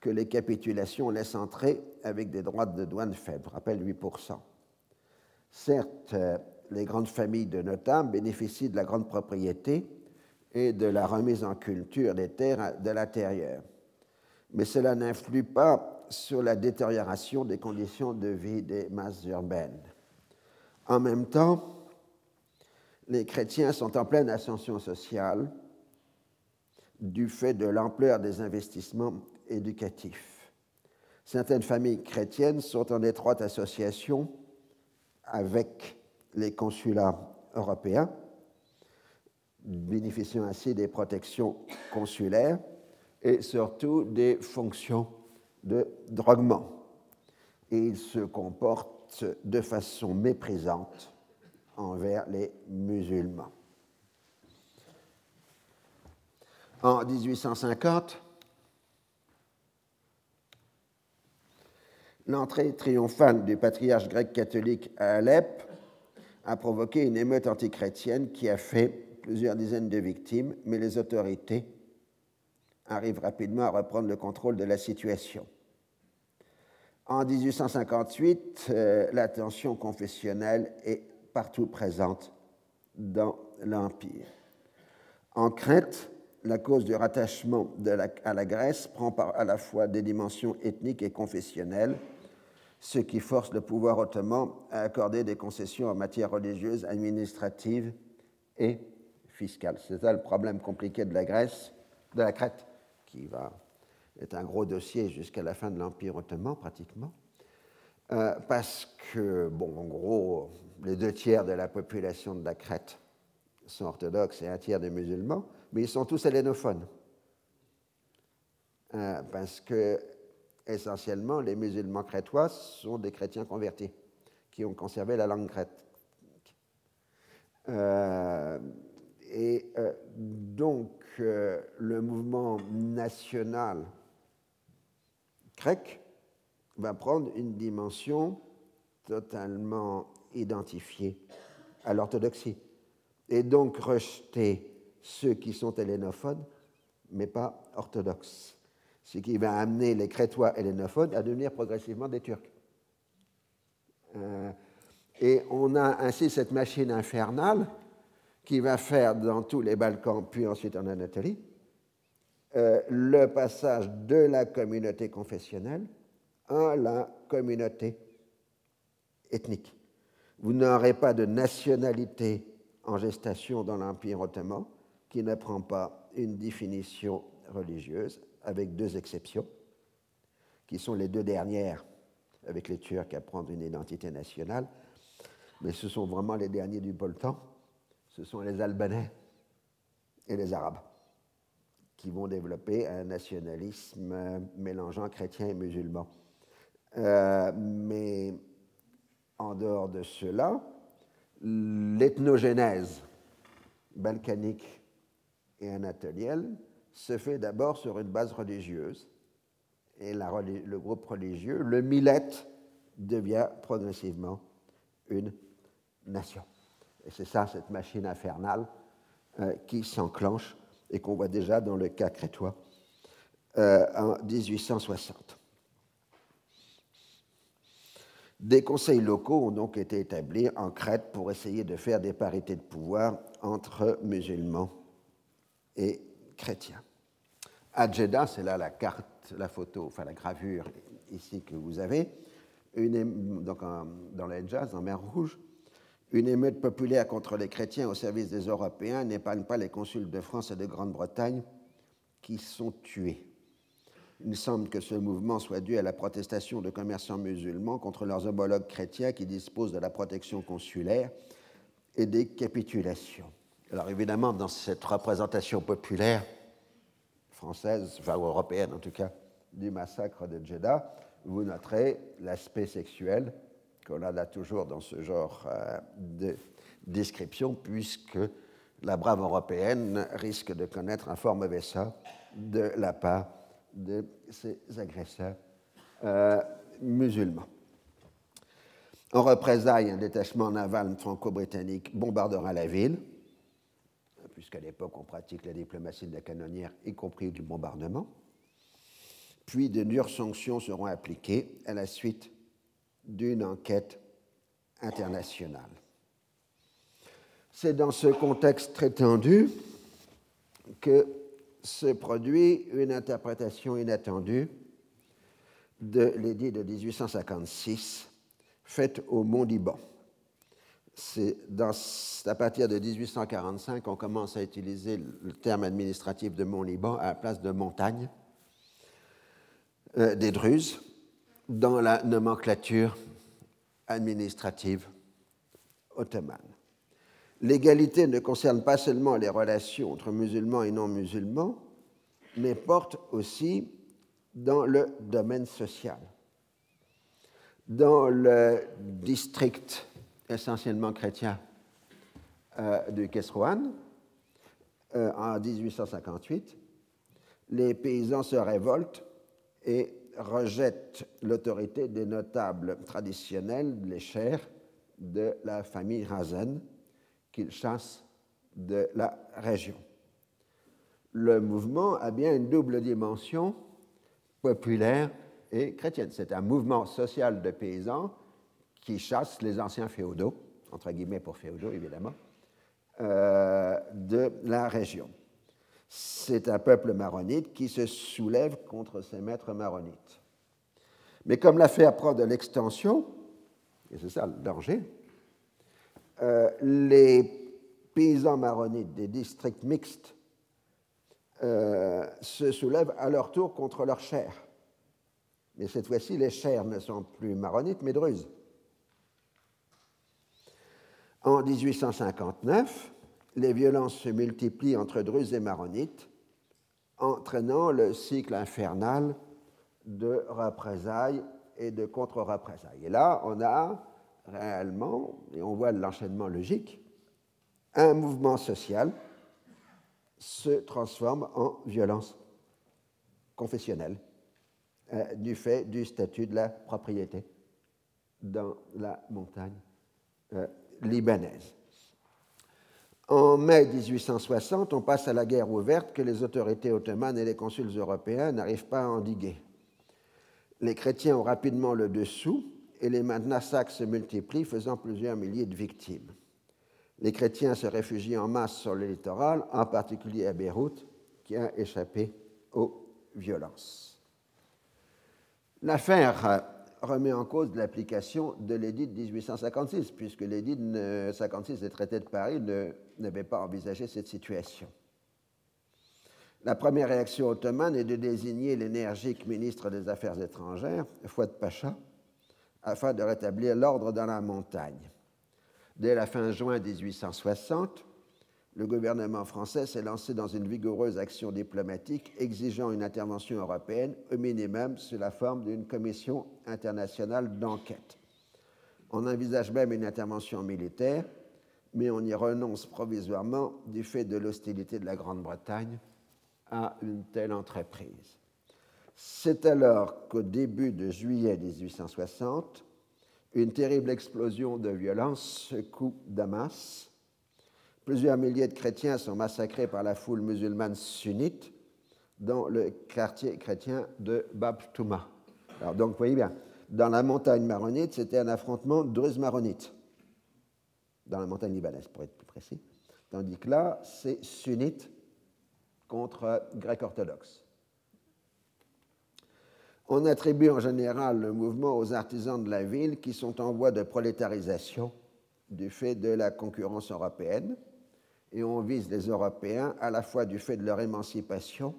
que les capitulations laissent entrer avec des droits de douane faibles, rappelle 8%. Certes, les grandes familles de notables bénéficient de la grande propriété et de la remise en culture des terres de l'intérieur, mais cela n'influe pas sur la détérioration des conditions de vie des masses urbaines. En même temps, les chrétiens sont en pleine ascension sociale du fait de l'ampleur des investissements éducatifs. Certaines familles chrétiennes sont en étroite association avec les consulats européens, bénéficiant ainsi des protections consulaires et surtout des fonctions de droguement. Et ils se comportent de façon méprisante envers les musulmans. En 1850, l'entrée triomphale du patriarche grec catholique à Alep a provoqué une émeute antichrétienne qui a fait plusieurs dizaines de victimes, mais les autorités arrivent rapidement à reprendre le contrôle de la situation. En 1858, euh, la tension confessionnelle est partout présente dans l'Empire. En Crète, la cause du rattachement à la Grèce prend à la fois des dimensions ethniques et confessionnelles, ce qui force le pouvoir ottoman à accorder des concessions en matière religieuse, administrative et fiscale. C'est ça le problème compliqué de la Grèce, de la Crète, qui va être un gros dossier jusqu'à la fin de l'Empire ottoman pratiquement, euh, parce que, bon, en gros, les deux tiers de la population de la Crète sont orthodoxes et un tiers des musulmans, mais ils sont tous hellénophones. parce que essentiellement, les musulmans crétois sont des chrétiens convertis qui ont conservé la langue grecque. et donc, le mouvement national grec va prendre une dimension totalement identifiée à l'orthodoxie et donc rejeter ceux qui sont hellénophones mais pas orthodoxes, ce qui va amener les Crétois hellénophones à devenir progressivement des Turcs. Euh, et on a ainsi cette machine infernale qui va faire dans tous les Balkans, puis ensuite en Anatolie, euh, le passage de la communauté confessionnelle à la communauté ethnique. Vous n'aurez pas de nationalité en gestation dans l'Empire ottoman qui ne prend pas une définition religieuse, avec deux exceptions, qui sont les deux dernières avec les Turcs à prendre une identité nationale, mais ce sont vraiment les derniers du temps, ce sont les Albanais et les Arabes qui vont développer un nationalisme mélangeant chrétiens et musulmans. Euh, mais en dehors de cela, l'ethnogénèse balkanique et anatolienne se fait d'abord sur une base religieuse. Et le groupe religieux, le millet, devient progressivement une nation. Et c'est ça, cette machine infernale euh, qui s'enclenche et qu'on voit déjà dans le cas crétois euh, en 1860. Des conseils locaux ont donc été établis en Crète pour essayer de faire des parités de pouvoir entre musulmans et chrétiens. À Jeddah, c'est là la carte, la photo, enfin la gravure ici que vous avez, donc dans le Hejaz, en mer Rouge, une émeute populaire contre les chrétiens au service des Européens n'épargne pas les consuls de France et de Grande-Bretagne qui sont tués. Il semble que ce mouvement soit dû à la protestation de commerçants musulmans contre leurs homologues chrétiens qui disposent de la protection consulaire et des capitulations. Alors évidemment, dans cette représentation populaire française, enfin européenne en tout cas, du massacre de Jeddah, vous noterez l'aspect sexuel qu'on a toujours dans ce genre euh, de description, puisque la brave européenne risque de connaître un fort mauvais sort de la part de ses agresseurs euh, musulmans. En représailles, un détachement naval franco-britannique bombardera la ville, puisqu'à l'époque on pratique la diplomatie de la canonnière, y compris du bombardement. Puis de dures sanctions seront appliquées à la suite d'une enquête internationale. C'est dans ce contexte très tendu que se produit une interprétation inattendue de l'édit de 1856 faite au Mont-Liban. C'est à partir de 1845 qu'on commence à utiliser le terme administratif de Mont-Liban à la place de montagne euh, des Druzes dans la nomenclature administrative ottomane. L'égalité ne concerne pas seulement les relations entre musulmans et non-musulmans, mais porte aussi dans le domaine social. Dans le district essentiellement chrétien euh, de Kesrouan, euh, en 1858, les paysans se révoltent et rejette l'autorité des notables traditionnels, les chers de la famille Razen, qu'ils chassent de la région. Le mouvement a bien une double dimension populaire et chrétienne. C'est un mouvement social de paysans qui chasse les anciens féodaux, entre guillemets pour féodaux évidemment, euh, de la région c'est un peuple maronite qui se soulève contre ses maîtres maronites. Mais comme l'affaire prend de l'extension, et c'est ça le danger, euh, les paysans maronites des districts mixtes euh, se soulèvent à leur tour contre leurs chers. Mais cette fois-ci, les chers ne sont plus maronites, mais druzes. En 1859, les violences se multiplient entre Druzes et Maronites entraînant le cycle infernal de représailles et de contre-représailles. Et là, on a réellement, et on voit l'enchaînement logique, un mouvement social se transforme en violence confessionnelle euh, du fait du statut de la propriété dans la montagne euh, libanaise. En mai 1860, on passe à la guerre ouverte que les autorités ottomanes et les consuls européens n'arrivent pas à endiguer. Les chrétiens ont rapidement le dessous et les massacres se multiplient, faisant plusieurs milliers de victimes. Les chrétiens se réfugient en masse sur le littoral, en particulier à Beyrouth, qui a échappé aux violences. L'affaire remet en cause l'application de l'édit de 1856, puisque l'édit de 56 des traités de Paris n'avait pas envisagé cette situation. La première réaction ottomane est de désigner l'énergique ministre des Affaires étrangères, Fouad Pacha, afin de rétablir l'ordre dans la montagne. Dès la fin juin 1860, le gouvernement français s'est lancé dans une vigoureuse action diplomatique exigeant une intervention européenne au minimum sous la forme d'une commission internationale d'enquête. On envisage même une intervention militaire, mais on y renonce provisoirement du fait de l'hostilité de la Grande-Bretagne à une telle entreprise. C'est alors qu'au début de juillet 1860, une terrible explosion de violence secoue Damas. Plusieurs milliers de chrétiens sont massacrés par la foule musulmane sunnite dans le quartier chrétien de Bab Touma. Alors donc, vous voyez bien, dans la montagne maronite, c'était un affrontement druzes-maronites, dans la montagne libanaise, pour être plus précis. Tandis que là, c'est sunnite contre grec orthodoxe. On attribue en général le mouvement aux artisans de la ville qui sont en voie de prolétarisation du fait de la concurrence européenne, et on vise les Européens à la fois du fait de leur émancipation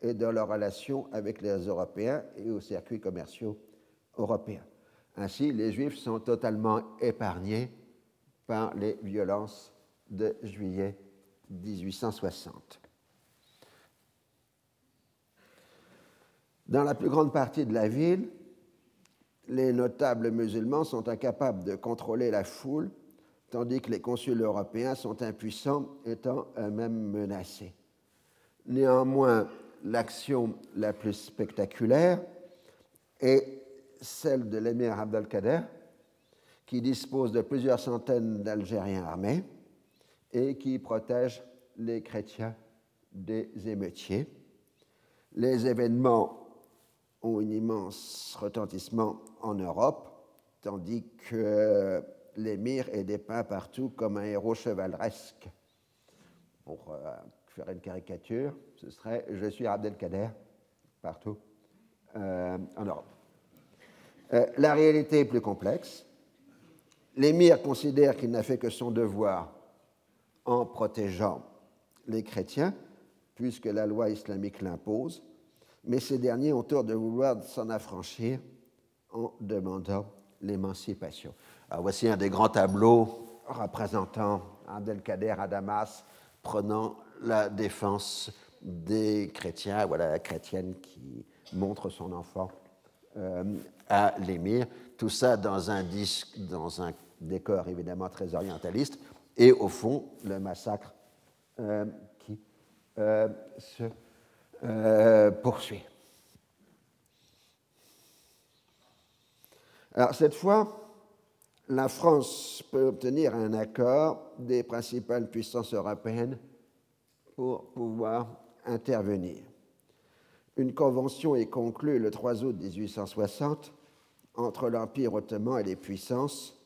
et de leur relation avec les Européens et aux circuits commerciaux européens. Ainsi, les Juifs sont totalement épargnés par les violences de juillet 1860. Dans la plus grande partie de la ville, les notables musulmans sont incapables de contrôler la foule, tandis que les consuls européens sont impuissants, étant eux-mêmes menacés. Néanmoins, l'action la plus spectaculaire est celle de l'émir Abdelkader, qui dispose de plusieurs centaines d'Algériens armés et qui protège les chrétiens des émeutiers. Les événements ont un immense retentissement en Europe, tandis que l'émir est dépeint partout comme un héros chevaleresque. Pour euh, faire une caricature, ce serait Je suis Abdelkader partout euh, en Europe. Euh, la réalité est plus complexe. L'émir considère qu'il n'a fait que son devoir en protégeant les chrétiens, puisque la loi islamique l'impose, mais ces derniers ont tort de vouloir s'en affranchir en demandant l'émancipation. Voici un des grands tableaux représentant Abdelkader à Damas prenant la défense des chrétiens. Voilà la chrétienne qui montre son enfant euh, à l'émir. Tout ça dans un, disque, dans un décor évidemment très orientaliste. Et au fond, le massacre euh, qui euh, se poursuit. Alors cette fois, la France peut obtenir un accord des principales puissances européennes pour pouvoir intervenir. Une convention est conclue le 3 août 1860 entre l'Empire ottoman et les puissances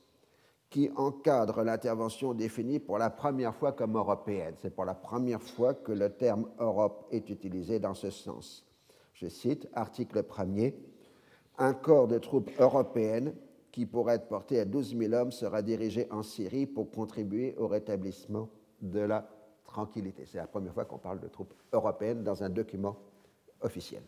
qui encadre l'intervention définie pour la première fois comme européenne. C'est pour la première fois que le terme Europe est utilisé dans ce sens. Je cite, article 1er, un corps de troupes européennes qui pourrait être porté à 12 000 hommes sera dirigé en Syrie pour contribuer au rétablissement de la tranquillité. C'est la première fois qu'on parle de troupes européennes dans un document officiel.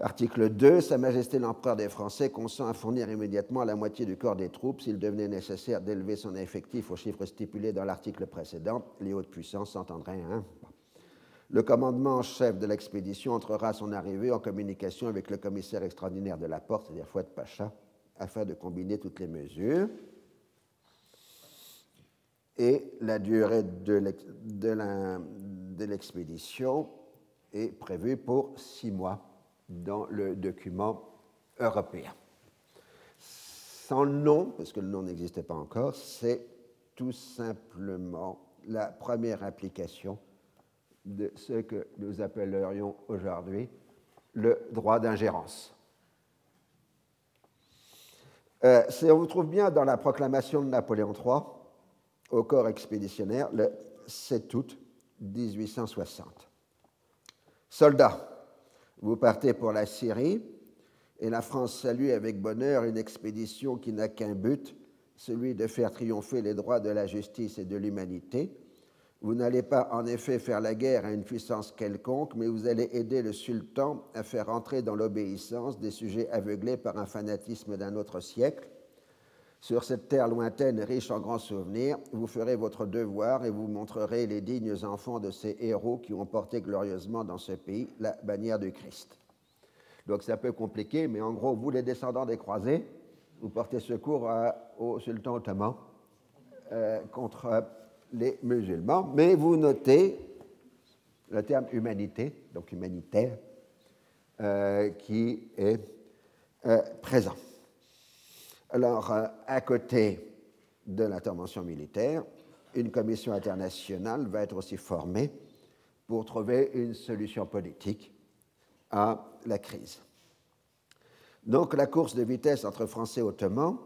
Article 2. Sa Majesté l'Empereur des Français consent à fournir immédiatement la moitié du corps des troupes s'il devenait nécessaire d'élever son effectif au chiffre stipulé dans l'article précédent. Les hautes puissances s'entendraient. Hein? Le commandement en chef de l'expédition entrera à son arrivée en communication avec le commissaire extraordinaire de la porte, c'est-à-dire Fouad Pacha, afin de combiner toutes les mesures. Et la durée de l'expédition est prévue pour six mois dans le document européen. Sans nom, parce que le nom n'existait pas encore, c'est tout simplement la première application de ce que nous appellerions aujourd'hui le droit d'ingérence. Euh, on vous trouve bien dans la proclamation de Napoléon III au corps expéditionnaire le 7 août 1860. Soldats, vous partez pour la Syrie et la France salue avec bonheur une expédition qui n'a qu'un but, celui de faire triompher les droits de la justice et de l'humanité. Vous n'allez pas en effet faire la guerre à une puissance quelconque, mais vous allez aider le sultan à faire entrer dans l'obéissance des sujets aveuglés par un fanatisme d'un autre siècle. Sur cette terre lointaine riche en grands souvenirs, vous ferez votre devoir et vous montrerez les dignes enfants de ces héros qui ont porté glorieusement dans ce pays la bannière du Christ. Donc c'est un peu compliqué, mais en gros, vous les descendants des croisés, vous portez secours au sultan ottoman euh, contre les musulmans, mais vous notez le terme humanité, donc humanitaire, euh, qui est euh, présent. Alors, euh, à côté de l'intervention militaire, une commission internationale va être aussi formée pour trouver une solution politique à la crise. Donc la course de vitesse entre Français et Ottomans,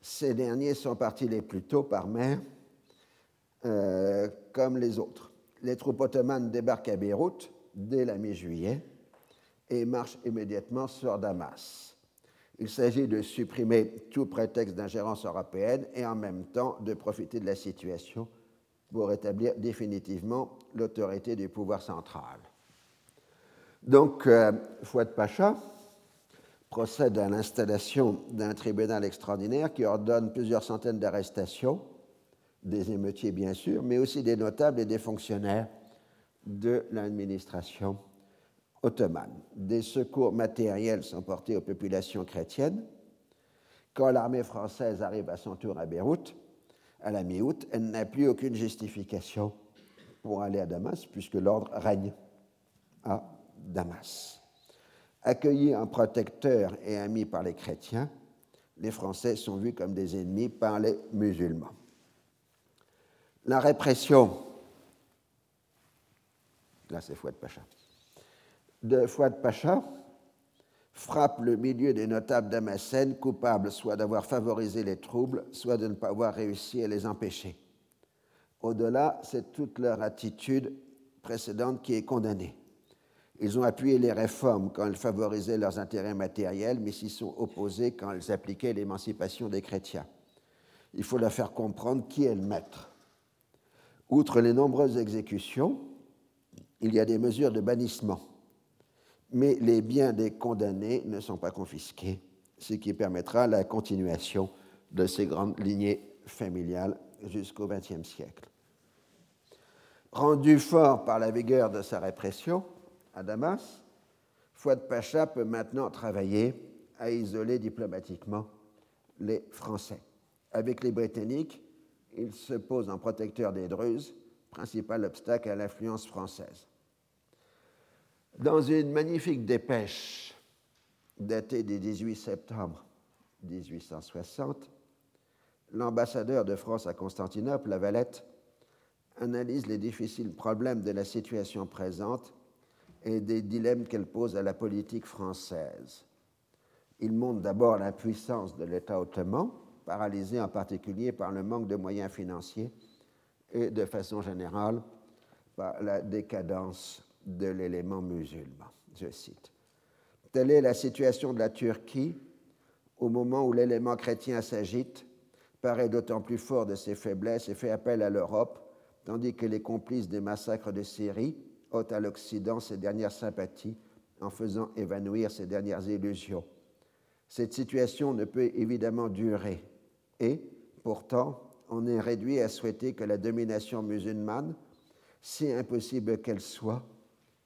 ces derniers sont partis les plus tôt par mer, euh, comme les autres. Les troupes ottomanes débarquent à Beyrouth dès la mi-juillet et marchent immédiatement sur Damas. Il s'agit de supprimer tout prétexte d'ingérence européenne et en même temps de profiter de la situation pour établir définitivement l'autorité du pouvoir central. Donc, euh, Fouad Pacha procède à l'installation d'un tribunal extraordinaire qui ordonne plusieurs centaines d'arrestations, des émeutiers bien sûr, mais aussi des notables et des fonctionnaires de l'administration ottomane. Des secours matériels sont portés aux populations chrétiennes. Quand l'armée française arrive à son tour à Beyrouth, à la mi-août, elle n'a plus aucune justification pour aller à Damas, puisque l'ordre règne à Damas. Accueillis en protecteur et amis par les chrétiens, les Français sont vus comme des ennemis par les musulmans. La répression, là c'est Fouad Pacha, de Fouad Pacha frappe le milieu des notables damascènes coupables soit d'avoir favorisé les troubles, soit de ne pas avoir réussi à les empêcher. Au-delà, c'est toute leur attitude précédente qui est condamnée. Ils ont appuyé les réformes quand elles favorisaient leurs intérêts matériels, mais s'y sont opposés quand elles appliquaient l'émancipation des chrétiens. Il faut leur faire comprendre qui est le maître. Outre les nombreuses exécutions, il y a des mesures de bannissement mais les biens des condamnés ne sont pas confisqués, ce qui permettra la continuation de ces grandes lignées familiales jusqu'au XXe siècle. Rendu fort par la vigueur de sa répression à Damas, Fouad Pacha peut maintenant travailler à isoler diplomatiquement les Français. Avec les Britanniques, il se pose en protecteur des Druzes, principal obstacle à l'influence française. Dans une magnifique dépêche datée du 18 septembre 1860, l'ambassadeur de France à Constantinople, Lavalette, analyse les difficiles problèmes de la situation présente et des dilemmes qu'elle pose à la politique française. Il montre d'abord l'impuissance de l'État ottoman, paralysé en particulier par le manque de moyens financiers et de façon générale par la décadence de l'élément musulman. Je cite. Telle est la situation de la Turquie au moment où l'élément chrétien s'agite, paraît d'autant plus fort de ses faiblesses et fait appel à l'Europe, tandis que les complices des massacres de Syrie ôtent à l'Occident ses dernières sympathies en faisant évanouir ses dernières illusions. Cette situation ne peut évidemment durer et, pourtant, on est réduit à souhaiter que la domination musulmane si impossible qu'elle soit,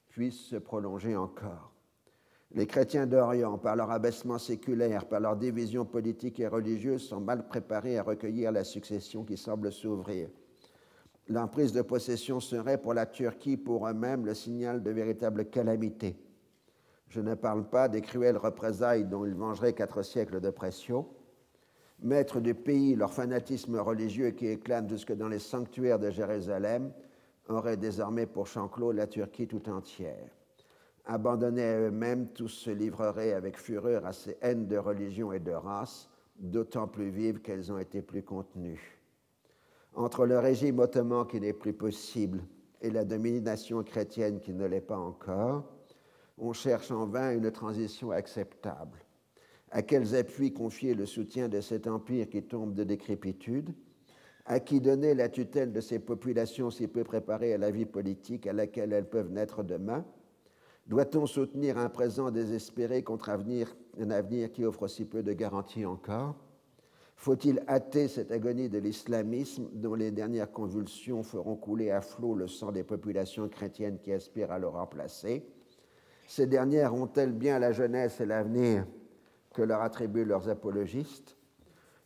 puisse se prolonger encore. Les chrétiens d'Orient, par leur abaissement séculaire, par leur division politique et religieuse, sont mal préparés à recueillir la succession qui semble s'ouvrir. L'emprise de possession serait pour la Turquie, pour eux-mêmes, le signal de véritable calamité. Je ne parle pas des cruelles représailles dont ils vengeraient quatre siècles de Maîtres du pays, leur fanatisme religieux qui éclate jusque dans les sanctuaires de Jérusalem aurait désormais pour champ la Turquie tout entière. Abandonnés à eux-mêmes, tous se livreraient avec fureur à ces haines de religion et de race, d'autant plus vives qu'elles ont été plus contenues. Entre le régime ottoman qui n'est plus possible et la domination chrétienne qui ne l'est pas encore, on cherche en vain une transition acceptable. À quels appuis confier le soutien de cet empire qui tombe de décrépitude À qui donner la tutelle de ces populations si peu préparées à la vie politique à laquelle elles peuvent naître demain. Doit-on soutenir un présent désespéré contre un avenir qui offre si peu de garanties encore? Faut-il hâter cette agonie de l'islamisme dont les dernières convulsions feront couler à flot le sang des populations chrétiennes qui aspirent à le remplacer? Ces dernières ont-elles bien la jeunesse et l'avenir? Que leur attribuent leurs apologistes.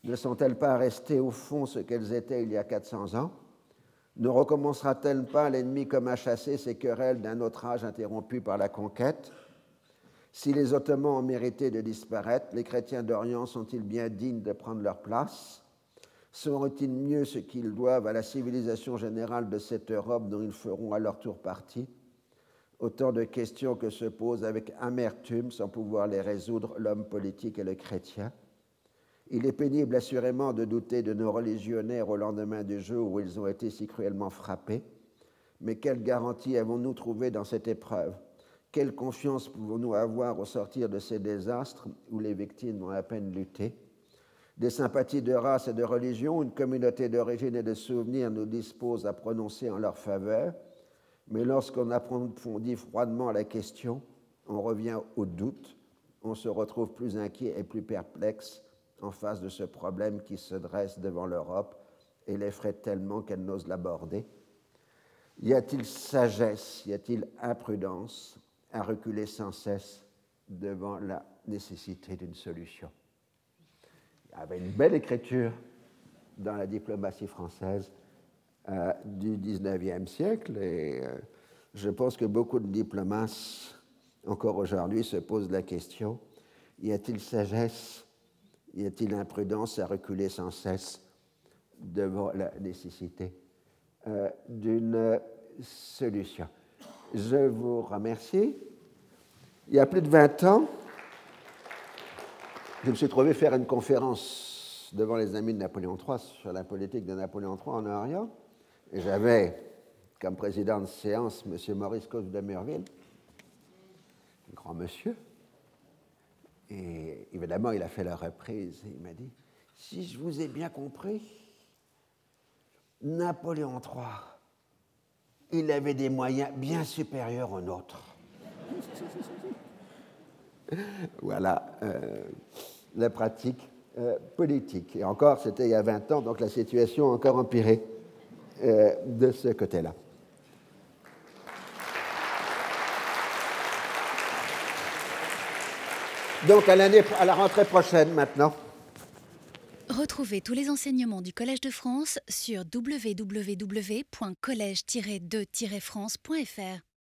Ne sont-elles pas restées au fond ce qu'elles étaient il y a 400 ans? Ne recommencera-t-elle pas l'ennemi comme à chasser ces querelles d'un autre âge interrompu par la conquête? Si les Ottomans ont mérité de disparaître, les chrétiens d'Orient sont-ils bien dignes de prendre leur place? Seront-ils mieux ce qu'ils doivent à la civilisation générale de cette Europe dont ils feront à leur tour partie? Autant de questions que se posent avec amertume, sans pouvoir les résoudre, l'homme politique et le chrétien. Il est pénible assurément de douter de nos religionnaires au lendemain du jour où ils ont été si cruellement frappés. Mais quelle garantie avons-nous trouvé dans cette épreuve? Quelle confiance pouvons-nous avoir au sortir de ces désastres où les victimes ont à peine lutté? Des sympathies de race et de religion, une communauté d'origine et de souvenirs nous dispose à prononcer en leur faveur. Mais lorsqu'on approfondit froidement la question, on revient au doute, on se retrouve plus inquiet et plus perplexe en face de ce problème qui se dresse devant l'Europe et l'effraie tellement qu'elle n'ose l'aborder. Y a-t-il sagesse, y a-t-il imprudence à reculer sans cesse devant la nécessité d'une solution? Il y avait une belle écriture dans la diplomatie française du XIXe siècle et euh, je pense que beaucoup de diplomates, encore aujourd'hui, se posent la question, y a-t-il sagesse y a-t-il imprudence à reculer sans cesse devant la nécessité euh, d'une solution? Je vous remercie. Il y a plus de 20 ans, je me suis trouvé faire une conférence devant les amis de Napoléon III sur la politique de Napoléon III en Orient. J'avais comme président de séance M. Maurice Cause de Murville, un grand monsieur, et évidemment, il a fait la reprise et il m'a dit Si je vous ai bien compris, Napoléon III, il avait des moyens bien supérieurs aux nôtres. voilà euh, la pratique euh, politique. Et encore, c'était il y a 20 ans, donc la situation a encore empiré euh, de ce côté-là. Donc à, la rentrée prochaine maintenant. Retrouvez tous les enseignements du Collège de France sur www.collège-2-france.fr.